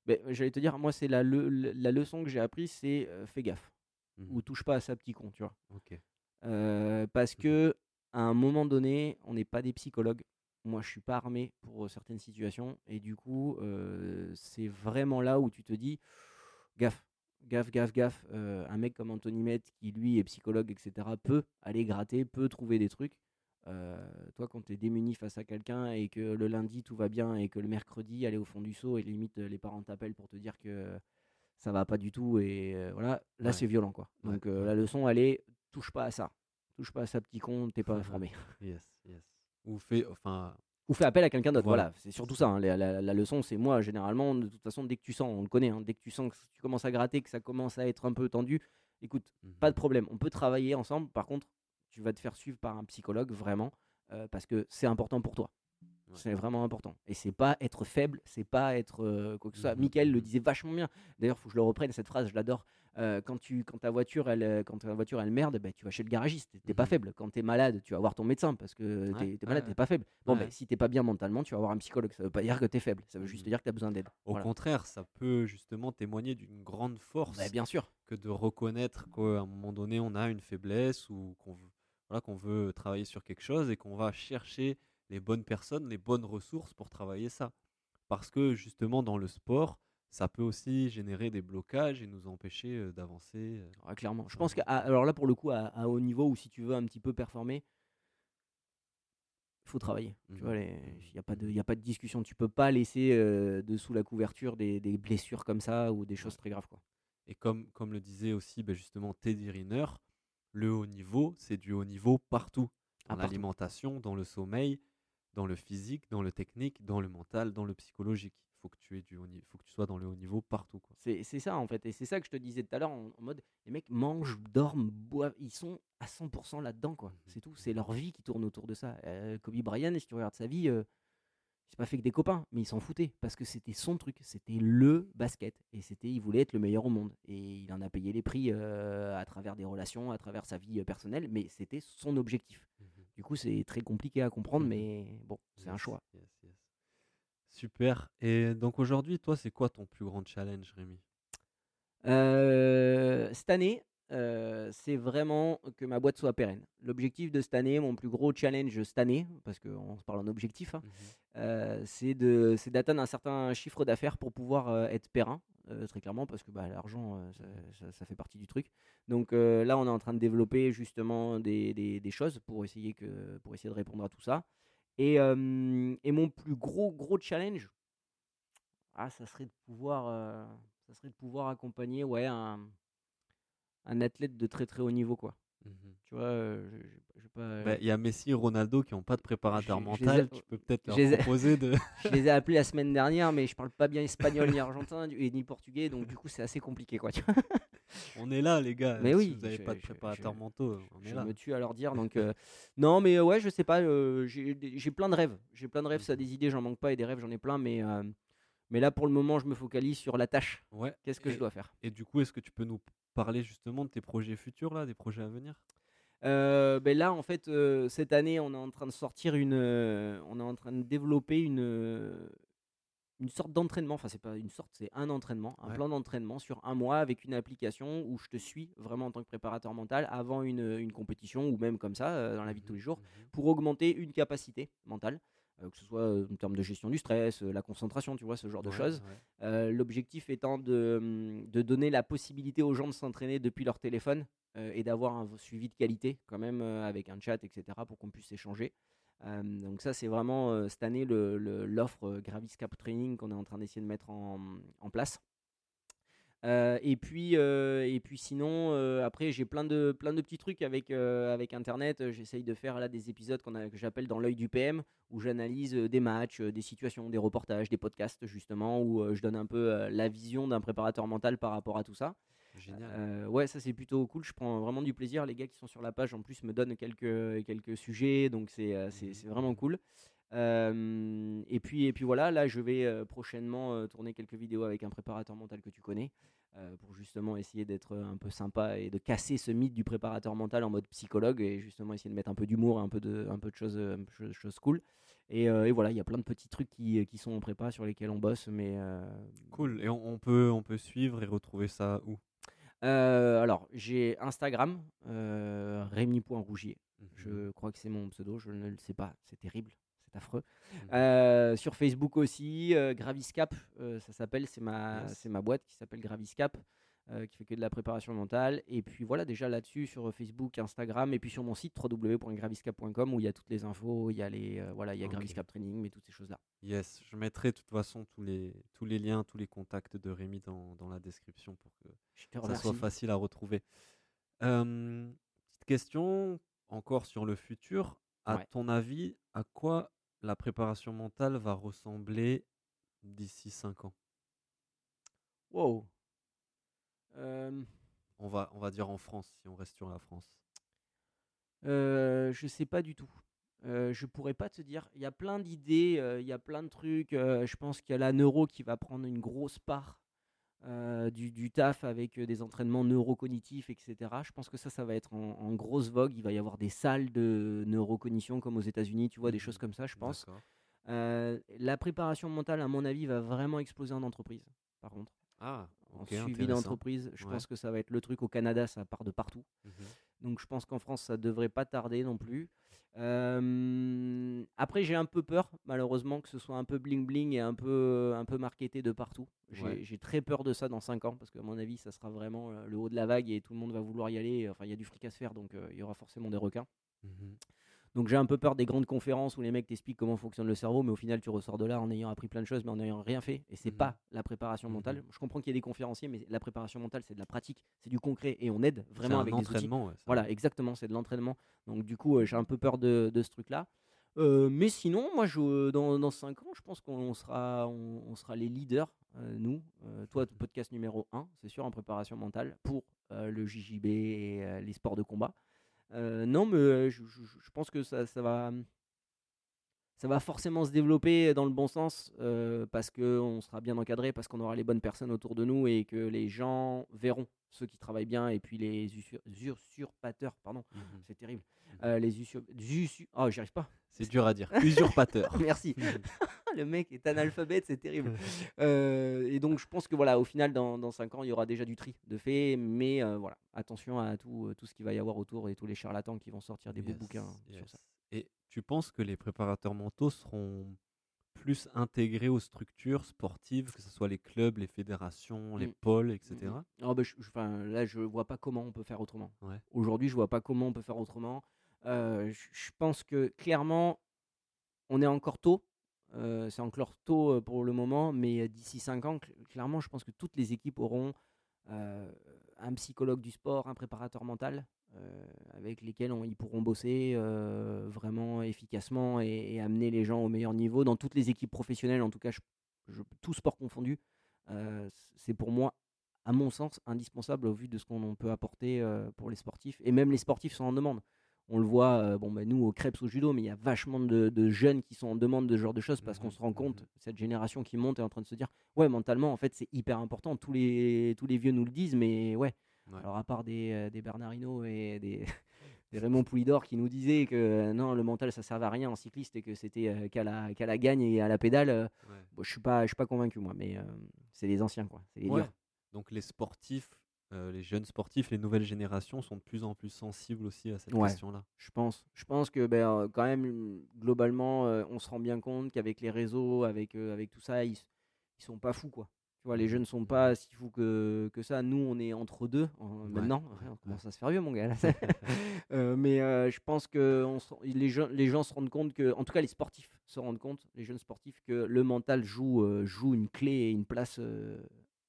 Mais j'allais te dire, moi, c'est la, le- la leçon que j'ai apprise, c'est euh, fais gaffe. Mhm. Ou touche pas à ça, petit con, tu vois. Ok. Euh, parce Mhm. que à un moment donné, on n'est pas des psychologues. Moi, je suis pas armé pour certaines situations. Et du coup, euh, c'est vraiment là où tu te dis gaffe, gaffe, gaffe, gaffe. Un mec comme Anthony Met, qui lui est psychologue, etc., peut aller gratter, peut trouver des trucs. Euh, toi, quand tu es démuni face à quelqu'un et que le lundi tout va bien et que le mercredi, aller au fond du seau et limite euh, les parents t'appellent pour te dire que ça va pas du tout et euh, voilà, là Ouais. c'est violent quoi. Ouais, Donc euh, la leçon, elle est touche pas à ça. Touche pas à ça, petit con, t'es pas [laughs] formé. Yes, yes. Ou fait, enfin, Ou fais appel à quelqu'un d'autre. Voilà, Voilà, c'est surtout ça. hein. La, la- la leçon, c'est moi, généralement, de toute façon, dès que tu sens, on le connaît, hein, dès que tu sens que tu commences à gratter, que ça commence à être un peu tendu, écoute, pas de problème. On peut travailler ensemble. Par contre, tu vas te faire suivre par un psychologue, vraiment, euh, parce que c'est important pour toi. Ouais. C'est vraiment important. Et c'est pas être faible, c'est pas être euh, quoi que ce soit. Mhm, Michael le mhm. disait vachement bien. D'ailleurs, faut que je le reprenne, cette phrase, je l'adore. Euh, quand, tu, quand, ta voiture, elle, quand ta voiture elle merde, bah, tu vas chez le garagiste. T'es pas Mhm. faible. Quand t'es malade, tu vas voir ton médecin parce que Ouais, t'es es malade, ouais. t'es pas faible. Bon, bah, si t'es pas bien mentalement, tu vas voir un psychologue. Ça veut pas dire que t'es faible. Ça veut juste Mhm. dire que t'as besoin d'aide. Au Voilà. contraire, ça peut justement témoigner d'une grande force Bah, bien sûr. que de reconnaître qu'à un moment donné, on a une faiblesse ou qu'on veut, voilà, qu'on veut travailler sur quelque chose et qu'on va chercher les bonnes personnes, les bonnes ressources pour travailler ça. Parce que justement, dans le sport, ça peut aussi générer des blocages et nous empêcher euh, d'avancer. euh. Ouais, clairement. Je pense que, alors là, pour le coup, à, à haut niveau, ou si tu veux un petit peu performer, il faut travailler. Tu vois, il n'y a, pas de- y a pas de discussion. Tu peux pas laisser euh, dessous la couverture des, des blessures comme ça ou des choses très graves. Quoi. Et comme, comme le disait aussi ben, justement Teddy Riner, le haut niveau, c'est du haut niveau partout. Ah, Dans partout. l'alimentation, dans le sommeil, dans le physique, dans le technique, dans le mental, dans le psychologique. Il faut que tu aies du haut faut que tu sois dans le haut niveau partout. C'est c'est ça, en fait. Et c'est ça que je te disais tout à l'heure, en, en mode, les mecs mangent, dorment, boivent. Ils sont à 100% là-dedans, quoi. C'est tout. C'est leur vie qui tourne autour de ça. Euh, Kobe Bryant, si tu regardes sa vie, euh, s'est pas fait que des copains, mais il s'en foutait parce que c'était son truc. C'était le basket. Et c'était, il voulait être le meilleur au monde. Et il en a payé les prix euh, à travers des relations, à travers sa vie euh, personnelle, mais c'était son objectif. Du coup, c'est très compliqué à comprendre, Mhm. mais bon, c'est un choix. yes, yes. Super. Et donc aujourd'hui, toi, c'est quoi ton plus grand challenge, Rémi? Euh, cette année, euh, c'est vraiment que ma boîte soit pérenne. L'objectif de cette année, mon plus gros challenge cette année, parce qu'on se parle en objectif, hein, euh, c'est de- c'est d'atteindre un certain chiffre d'affaires pour pouvoir euh, être périn, très clairement, parce que bah, l'argent, ça, ça- ça fait partie du truc. Donc là, on est en train de développer justement des, des- des choses pour essayer, que, pour essayer de répondre à tout ça. Et, et mon plus gros, gros challenge, ah, ça serait de pouvoir, ça serait de pouvoir accompagner ouais, un, un athlète de très très haut niveau. quoi. Mhm. Tu vois, euh, je- je- je vais pas- Ben, Il y a Messi et Ronaldo qui n'ont pas de préparateur mental. Tu peux peut-être leur ai- proposer de. [laughs] Je les ai appelés la semaine dernière, mais je parle pas bien espagnol ni [laughs] argentin et ni portugais, donc du coup c'est assez compliqué quoi. tu vois. on est là, les gars. Mais si oui, vous n'avez pas de préparateur mentaux, on est je là. me tue à leur dire. Donc [laughs] euh, non, mais euh, ouais, je sais pas. j'ai plein de rêves. J'ai plein de rêves. Ça, Mhm. des idées, j'en manque pas, et des rêves, j'en ai plein. Mais mais là pour le moment, je me focalise sur la tâche. Ouais. Qu'est-ce que et, je dois faire? Et du coup, est-ce que tu peux nous parler justement de tes projets futurs, là, des projets à venir? Euh, ben là, en fait, euh, cette année, on est en train de sortir une, euh, on est en train de développer une, euh, une sorte d'entraînement. Enfin, c'est pas une sorte, c'est un entraînement, un Ouais. plan d'entraînement sur un mois avec une application où je te suis vraiment en tant que préparateur mental avant une, une compétition ou même comme ça euh, dans la vie de tous les jours Mhm. pour augmenter une capacité mentale. Euh, que ce soit en termes de gestion du stress, la concentration, tu vois, ce genre de Ouais, choses. ouais. L'objectif étant de, hum, de donner la possibilité aux gens de s'entraîner depuis leur téléphone et d'avoir un suivi de qualité quand même avec un chat, etc. pour qu'on puisse échanger. Euh, donc ça, c'est vraiment euh, cette année le- le- l'offre euh, Gravis Cap Training qu'on est en train d'essayer de mettre en, en place. Euh, et puis euh, et puis sinon euh, après j'ai plein de plein de petits trucs avec avec internet j'essaye de faire là des épisodes qu'on a- que j'appelle dans l'œil du PM où j'analyse des matchs des situations des reportages des podcasts justement où je donne un peu la vision d'un préparateur mental par rapport à tout ça Génial. Ouais, ça c'est plutôt cool. Je prends vraiment du plaisir. Les gars qui sont sur la page en plus me donnent quelques, quelques sujets, donc c'est c'est- Mhm. c'est vraiment cool. Euh, et, puis, et puis voilà, là je vais prochainement tourner quelques vidéos avec un préparateur mental que tu connais euh, pour justement essayer d'être un peu sympa et de casser ce mythe du préparateur mental en mode psychologue et justement essayer de mettre un peu d'humour, un peu de, un peu de choses, choses cool. Et, euh, et voilà, il y a plein de petits trucs qui, qui sont en prépa sur lesquels on bosse, mais Cool. Et on, on peut, on peut suivre et retrouver ça où? Alors, j'ai Instagram, euh, Rémi.rougier. Mhm. Je crois que c'est mon pseudo, je ne le sais pas, c'est terrible, c'est affreux. Mhm. Euh, sur Facebook aussi, euh, Graviscap, euh, ça s'appelle, c'est ma, Yes. c'est ma boîte qui s'appelle Graviscap, euh, qui fait que de la préparation mentale. Et puis voilà, déjà là-dessus, sur Facebook, Instagram, et puis sur mon site www.graviscap.com où il y a toutes les infos, il y a les, voilà, il y a Ok. Graviscap Training, mais toutes ces choses-là. Yes, je mettrai de toute façon tous les, tous les liens, tous les contacts de Rémi dans, dans la description pour que ça soit facile à retrouver. Petite question encore sur le futur. À Ouais. ton avis, à quoi la préparation mentale va ressembler d'ici 5 ans Wow. Euh, on va, on va dire en France, si on reste sur la France. Euh, je sais pas du tout. Euh, je pourrais pas te dire. Il y a plein d'idées, euh, il y a plein de trucs. euh, je pense qu'il y a la neuro qui va prendre une grosse part euh, du, du taf avec euh, des entraînements neurocognitifs, etc. Je pense que ça, ça va être en, en grosse vogue. Il va y avoir des salles de neurocognition comme aux États-Unis, tu vois, des Mhm. choses comme ça, je pense. Euh, la préparation mentale, à mon avis, va vraiment exploser en entreprise, par contre. Ah, En suivi d'entreprise, je Ouais. pense que ça va être le truc au Canada, ça part de partout. Mhm. Donc je pense qu'en France, ça devrait pas tarder non plus. Euh, après, j'ai un peu peur, malheureusement, que ce soit un peu bling bling et un peu, un peu marketé de partout. J'ai Ouais. très peur de ça dans 5 ans, parce qu'à mon avis, ça sera vraiment euh, le haut de la vague et tout le monde va vouloir y aller. Enfin, il y a du fric à se faire, donc euh, il y aura forcément des requins. Mhm. Donc j'ai un peu peur des grandes conférences où les mecs t'expliquent comment fonctionne le cerveau, mais au final tu ressors de là en ayant appris plein de choses, mais en n'ayant rien fait. Et c'est Mhm. pas la préparation mentale. Mhm. Je comprends qu'il y ait des conférenciers, mais la préparation mentale c'est de la pratique, c'est du concret et on aide vraiment avec des outils. ouais. Voilà, exactement, c'est de l'entraînement. Donc du coup, euh, j'ai un peu peur de, de ce truc-là. Euh, mais sinon, moi, je, dans, dans 5 ans, je pense qu'on sera, on, on sera les leaders, euh, nous. Euh, toi, Mhm. podcast numéro 1, c'est sûr, en préparation mentale pour euh, le JJB et euh, les sports de combat. Non, mais je, je- je pense que ça, ça va... Ça va forcément se développer dans le bon sens euh, parce qu'on sera bien encadré, parce qu'on aura les bonnes personnes autour de nous et que les gens verront ceux qui travaillent bien et puis les usur- usurpateurs, pardon, Mhm. c'est terrible. Euh, les usur... usu- Oh, j'y arrive pas. C'est dur à dire. Usurpateur. [laughs] Merci. [laughs] Le mec est analphabète, c'est terrible. [laughs] Euh, et donc, je pense que voilà, au final, dans, dans 5 ans, il y aura déjà du tri de fait. Mais euh, voilà, attention à tout, euh, tout ce qu'il va y avoir autour et tous les charlatans qui vont sortir des beaux Yes, bouquins sur ça. Et tu penses que les préparateurs mentaux seront plus intégrés aux structures sportives, que ce soit les clubs, les fédérations, les Mm. pôles, etc. Mhm. Ah bah, je- je- 'fin, là, je vois pas comment on peut faire autrement. Ouais. Aujourd'hui, je vois pas comment on peut faire autrement. Euh, je je pense que clairement, on est encore tôt. Euh, c'est encore tôt euh, pour le moment, mais d'ici 5 ans, cl- clairement, je pense que toutes les équipes auront euh, un psychologue du sport, un préparateur mental, avec lesquels on- ils pourront bosser euh, vraiment efficacement et, et amener les gens au meilleur niveau. Dans toutes les équipes professionnelles, en tout cas, je, je- tout sport confondu, euh, c'est pour moi à mon sens, indispensable au vu de ce qu'on peut apporter euh, pour les sportifs. Et même les sportifs sont en demande. On le voit, euh, bon, bah, nous, au Crêpes, au judo, mais il y a vachement de, de jeunes qui sont en demande de ce genre de choses parce qu'on Mhm, se rend compte, cette génération qui monte est en train de se dire, ouais, mentalement, en fait, c'est hyper important. Tous les, tous les vieux nous le disent, mais ouais. Ouais. Alors, à part des, euh, des Bernard Hinault et des, [laughs] des Raymond Poulidor qui nous disaient que euh, non, le mental, ça servait à rien en cycliste et que c'était euh, qu'à la, la gagne et à la pédale, Ouais. bon, je suis pas, suis pas convaincu, moi, mais c'est les anciens, quoi. C'est les Ouais. durs. Donc les sportifs, euh, les jeunes sportifs, les nouvelles générations sont de plus en plus sensibles aussi à cette Ouais. question-là. Je pense. Je pense que ben, euh, quand même, globalement, euh, on se rend bien compte qu'avec les réseaux, avec, avec tout ça, ils, ils sont pas fous, quoi. Tu vois, les jeunes sont pas si fous que, que ça. Nous, on est entre deux en- maintenant. ouais, on commence à se faire vieux, mon gars. [laughs] [laughs] Euh, mais euh, je pense que on les, gens, les gens se rendent compte que, en tout cas, les sportifs se rendent compte, les jeunes sportifs, que le mental joue, euh, joue une clé et une place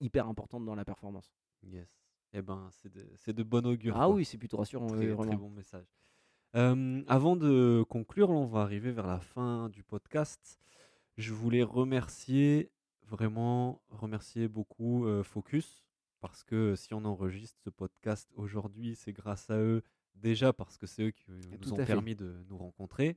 hyper importante dans la performance. Yes. Eh ben, c'est de, de bon augure. Ah quoi. oui, c'est plutôt rassurant. Très, oui, très vraiment. bon message. Avant de conclure, on va arriver vers la fin du podcast. Je voulais remercier, vraiment remercier beaucoup euh, Focus parce que si on enregistre ce podcast aujourd'hui, c'est grâce à eux. Déjà parce que c'est eux qui Tout nous ont permis de nous rencontrer,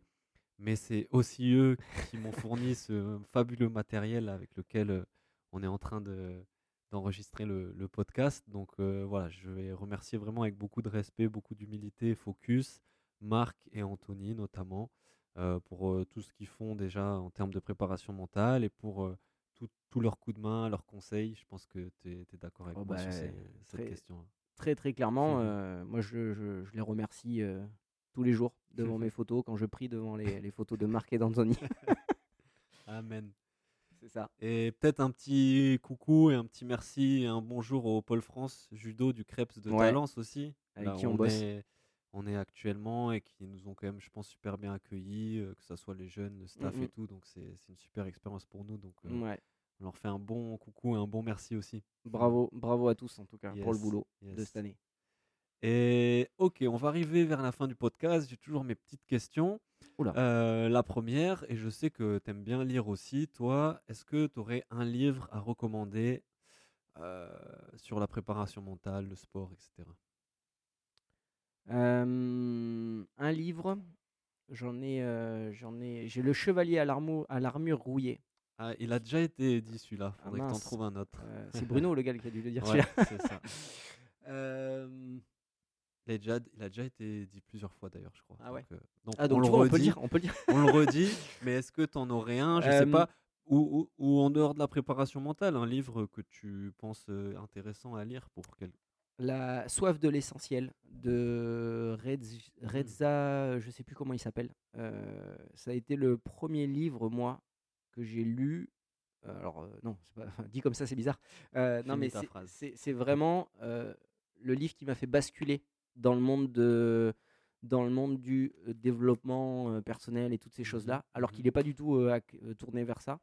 mais c'est aussi eux qui m'ont fourni ce fabuleux matériel avec lequel on est en train de d'enregistrer le, le podcast. Donc euh, voilà, je vais remercier vraiment avec beaucoup de respect, beaucoup d'humilité, Focus, Marc et Anthony notamment, euh, pour euh, tout ce qu'ils font déjà en termes de préparation mentale et pour tout, tout leurs coups de main, leurs conseils. Je pense que tu es, d'accord avec Oh moi sur bah, cette question. Très très clairement, [laughs] euh, moi je, je- je les remercie euh, tous les jours devant mes photos, quand je prie devant les, les photos de Marc et d'Anthony. [laughs] Amen. [laughs] C'est ça. Et peut-être un petit coucou et un petit merci et un bonjour au Pôle France Judo du Krebs de Ouais. Talence aussi. Avec là qui on bosse. Est, on est actuellement et qui nous ont quand même, je pense, super bien accueillis, euh, que ce soit les jeunes, le staff Mhm. et tout. Donc c'est une super expérience pour nous. Donc euh, Ouais. on leur fait un bon coucou et un bon merci aussi. Bravo, bravo à tous en tout cas pour le Yes, boulot de cette année. Et ok, on va arriver vers la fin du podcast. J'ai toujours mes petites questions. Oula. Euh, la première, et je sais que tu aimes bien lire aussi, toi, est-ce que tu aurais un livre à recommander sur la préparation mentale, le sport, etc. Un livre, j'en ai, j'en ai, j'ai le Chevalier à l'armure, à l'armure rouillée. Ah, il a déjà été dit celui-là. Ah Faudrait que tu en mince. trouves un autre. Euh, c'est Bruno le gars qui a dû le dire Ouais, celui-là. c'est ça. [laughs] Il, a déjà, il a déjà été dit plusieurs fois d'ailleurs, je crois. Ah ouais. Donc, euh, donc Ah donc on, tu le vois, on peut le redit, dire, on peut le dire. on le [laughs] redit, mais est-ce que tu en aurais un, je sais pas, ou, ou, ou en dehors de la préparation mentale, un livre que tu penses intéressant à lire pour quel... La soif de l'essentiel de Redz- Reza, je sais plus comment il s'appelle. Euh, ça a été le premier livre, moi, que j'ai lu. Euh, Alors, euh, non, pas, [laughs] dit comme ça, c'est bizarre. Euh, non, mais c'est- vraiment le livre qui m'a fait basculer dans le monde de dans le monde du développement personnel et toutes ces Mhm, choses-là, alors mhm. qu'il n'est pas du tout tourné vers ça.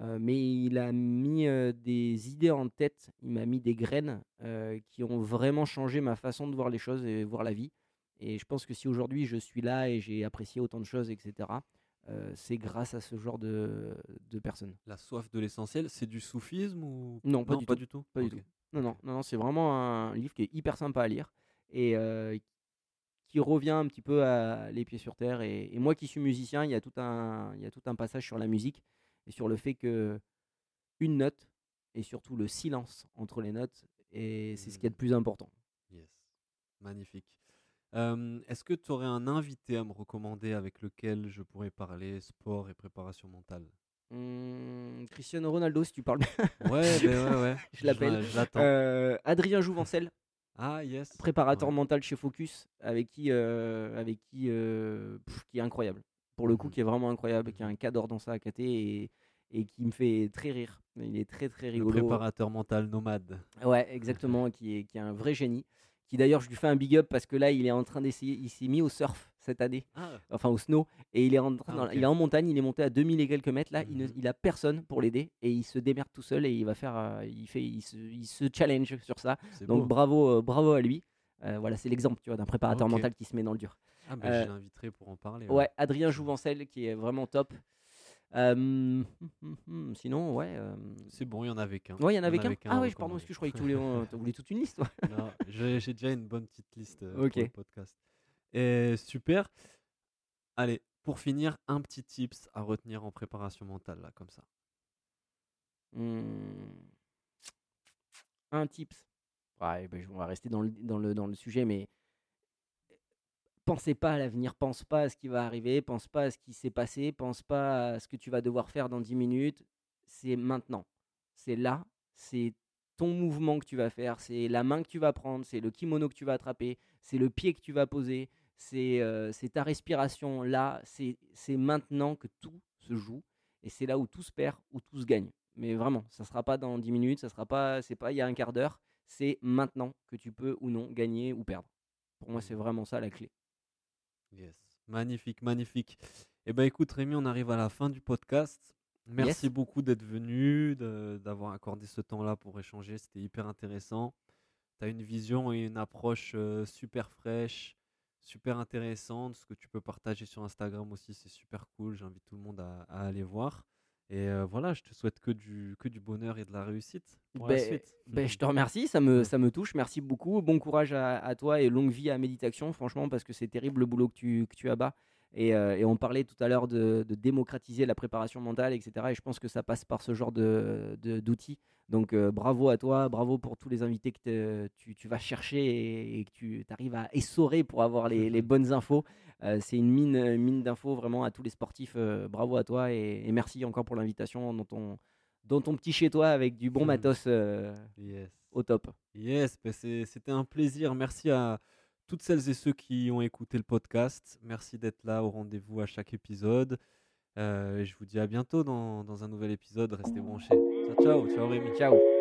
Euh, mais il a mis euh, des idées en tête, il m'a mis des graines euh, qui ont vraiment changé ma façon de voir les choses et voir la vie. Et je pense que si aujourd'hui je suis là et j'ai apprécié autant de choses, etc., c'est grâce à ce genre de, de personnes. La soif de l'essentiel, c'est du soufisme ou Non, pas du tout. tout? Pas du Ok. tout. Non, non, non, non, c'est vraiment un livre qui est hyper sympa à lire et qui revient un petit peu à les pieds sur terre. Et, et moi qui suis musicien, il y, a tout un, il y a tout un passage sur la musique et sur le fait que une note et surtout le silence entre les notes, et c'est ce qui est le plus important. Yes. Magnifique. Euh, Est-ce que tu aurais un invité à me recommander avec lequel je pourrais parler sport et préparation mentale? Hum, Cristiano Ronaldo, si tu parles. Ouais, ben ouais, ouais. [laughs] Je l'appelle. Euh, Adrien Jouvencel, Ah, yes. préparateur Ouais. mental chez Focus, avec qui, euh, avec qui, euh, pff, qui est incroyable. Pour le coup, Mhm. qui est vraiment incroyable, qui a un cadre dans sa AKT et, et qui me fait très rire. Il est très très Le rigolo. préparateur mental nomade. Ouais, exactement, [laughs] qui est, qui est un vrai génie. Qui d'ailleurs, je lui fais un big up parce que là, il est en train d'essayer. Il s'est mis au surf cette année, Ah, enfin au snow, et il est en train, Ah, il est en montagne. Il est monté à 2000 et quelques mètres. Là, il, ne- il a personne pour l'aider et il se démerde tout seul et il va faire, euh, il fait, il se, il se challenge sur ça. Donc beau. bravo, euh, bravo à lui. Euh, voilà, c'est l'exemple, tu vois, d'un préparateur mental qui se met dans le dur. Ah, ben, euh, je l'inviterai pour en parler. Ouais, Adrien Jouvencel qui est vraiment top. Euh, [laughs] sinon, ouais. euh, C'est bon, il y en avait qu'un. Ouais, il y en avait qu'un. Ah ouais, pardon, est-ce que je croyais que tu voulais, euh, toute une liste. [laughs] Non, j'ai déjà une bonne petite liste euh, Ok. pour le podcast. Et super. Allez, pour finir, un petit tips à retenir en préparation mentale, là, comme ça. Hum, Un tips. Ouais, je- on va rester dans le, dans, le, dans le sujet, mais pensez pas à l'avenir, pense pas à ce qui va arriver, pense pas à ce qui s'est passé, pense pas à ce que tu vas devoir faire dans 10 minutes. C'est maintenant. C'est là. C'est ton mouvement que tu vas faire, c'est la main que tu vas prendre, c'est le kimono que tu vas attraper, c'est le pied que tu vas poser, c'est euh, c'est ta respiration là, c'est c'est maintenant que tout se joue et c'est là où tout se perd, où tout se gagne. Mais vraiment, ça sera pas dans 10 minutes, ça sera pas, c'est pas il y a un quart d'heure, c'est maintenant que tu peux ou non gagner ou perdre. Pour moi, c'est Mhm. vraiment ça la clé. Yes. Magnifique, magnifique. Eh ben écoute Rémi, on arrive à la fin du podcast. Merci Yes. beaucoup d'être venu, d'avoir accordé ce temps-là pour échanger. C'était hyper intéressant. Tu as une vision et une approche euh, super fraîche, super intéressante. Ce que tu peux partager sur Instagram aussi, c'est super cool. J'invite tout le monde à, à aller voir. Et euh, voilà, je te souhaite que du, que du bonheur et de la réussite pour Ben- la suite. Ben, je te [laughs] remercie, ça me, ça me touche. Merci beaucoup. Bon courage à, à toi et longue vie à Méditation, franchement, parce que c'est terrible le boulot que tu, que tu abats. Et, euh, et on parlait tout à l'heure de, de démocratiser la préparation mentale, etc. Et je pense que ça passe par ce genre de- de- d'outils. Donc euh, bravo à toi, bravo pour tous les invités que tu, tu vas chercher et, et que tu arrives à essorer pour avoir les, les [laughs] bonnes infos. C'est une mine, mine d'infos vraiment à tous les sportifs. bravo à toi et, et merci encore pour l'invitation dans ton, dans ton petit chez toi avec du bon [laughs] matos Yes. au top. Yes, c'est- c'était un plaisir. Merci à toutes celles et ceux qui ont écouté le podcast. Merci d'être là au rendez-vous à chaque épisode. Euh, je vous dis à bientôt dans, dans un nouvel épisode. Restez branchés. Ciao, ciao, ciao Rémi. Ciao.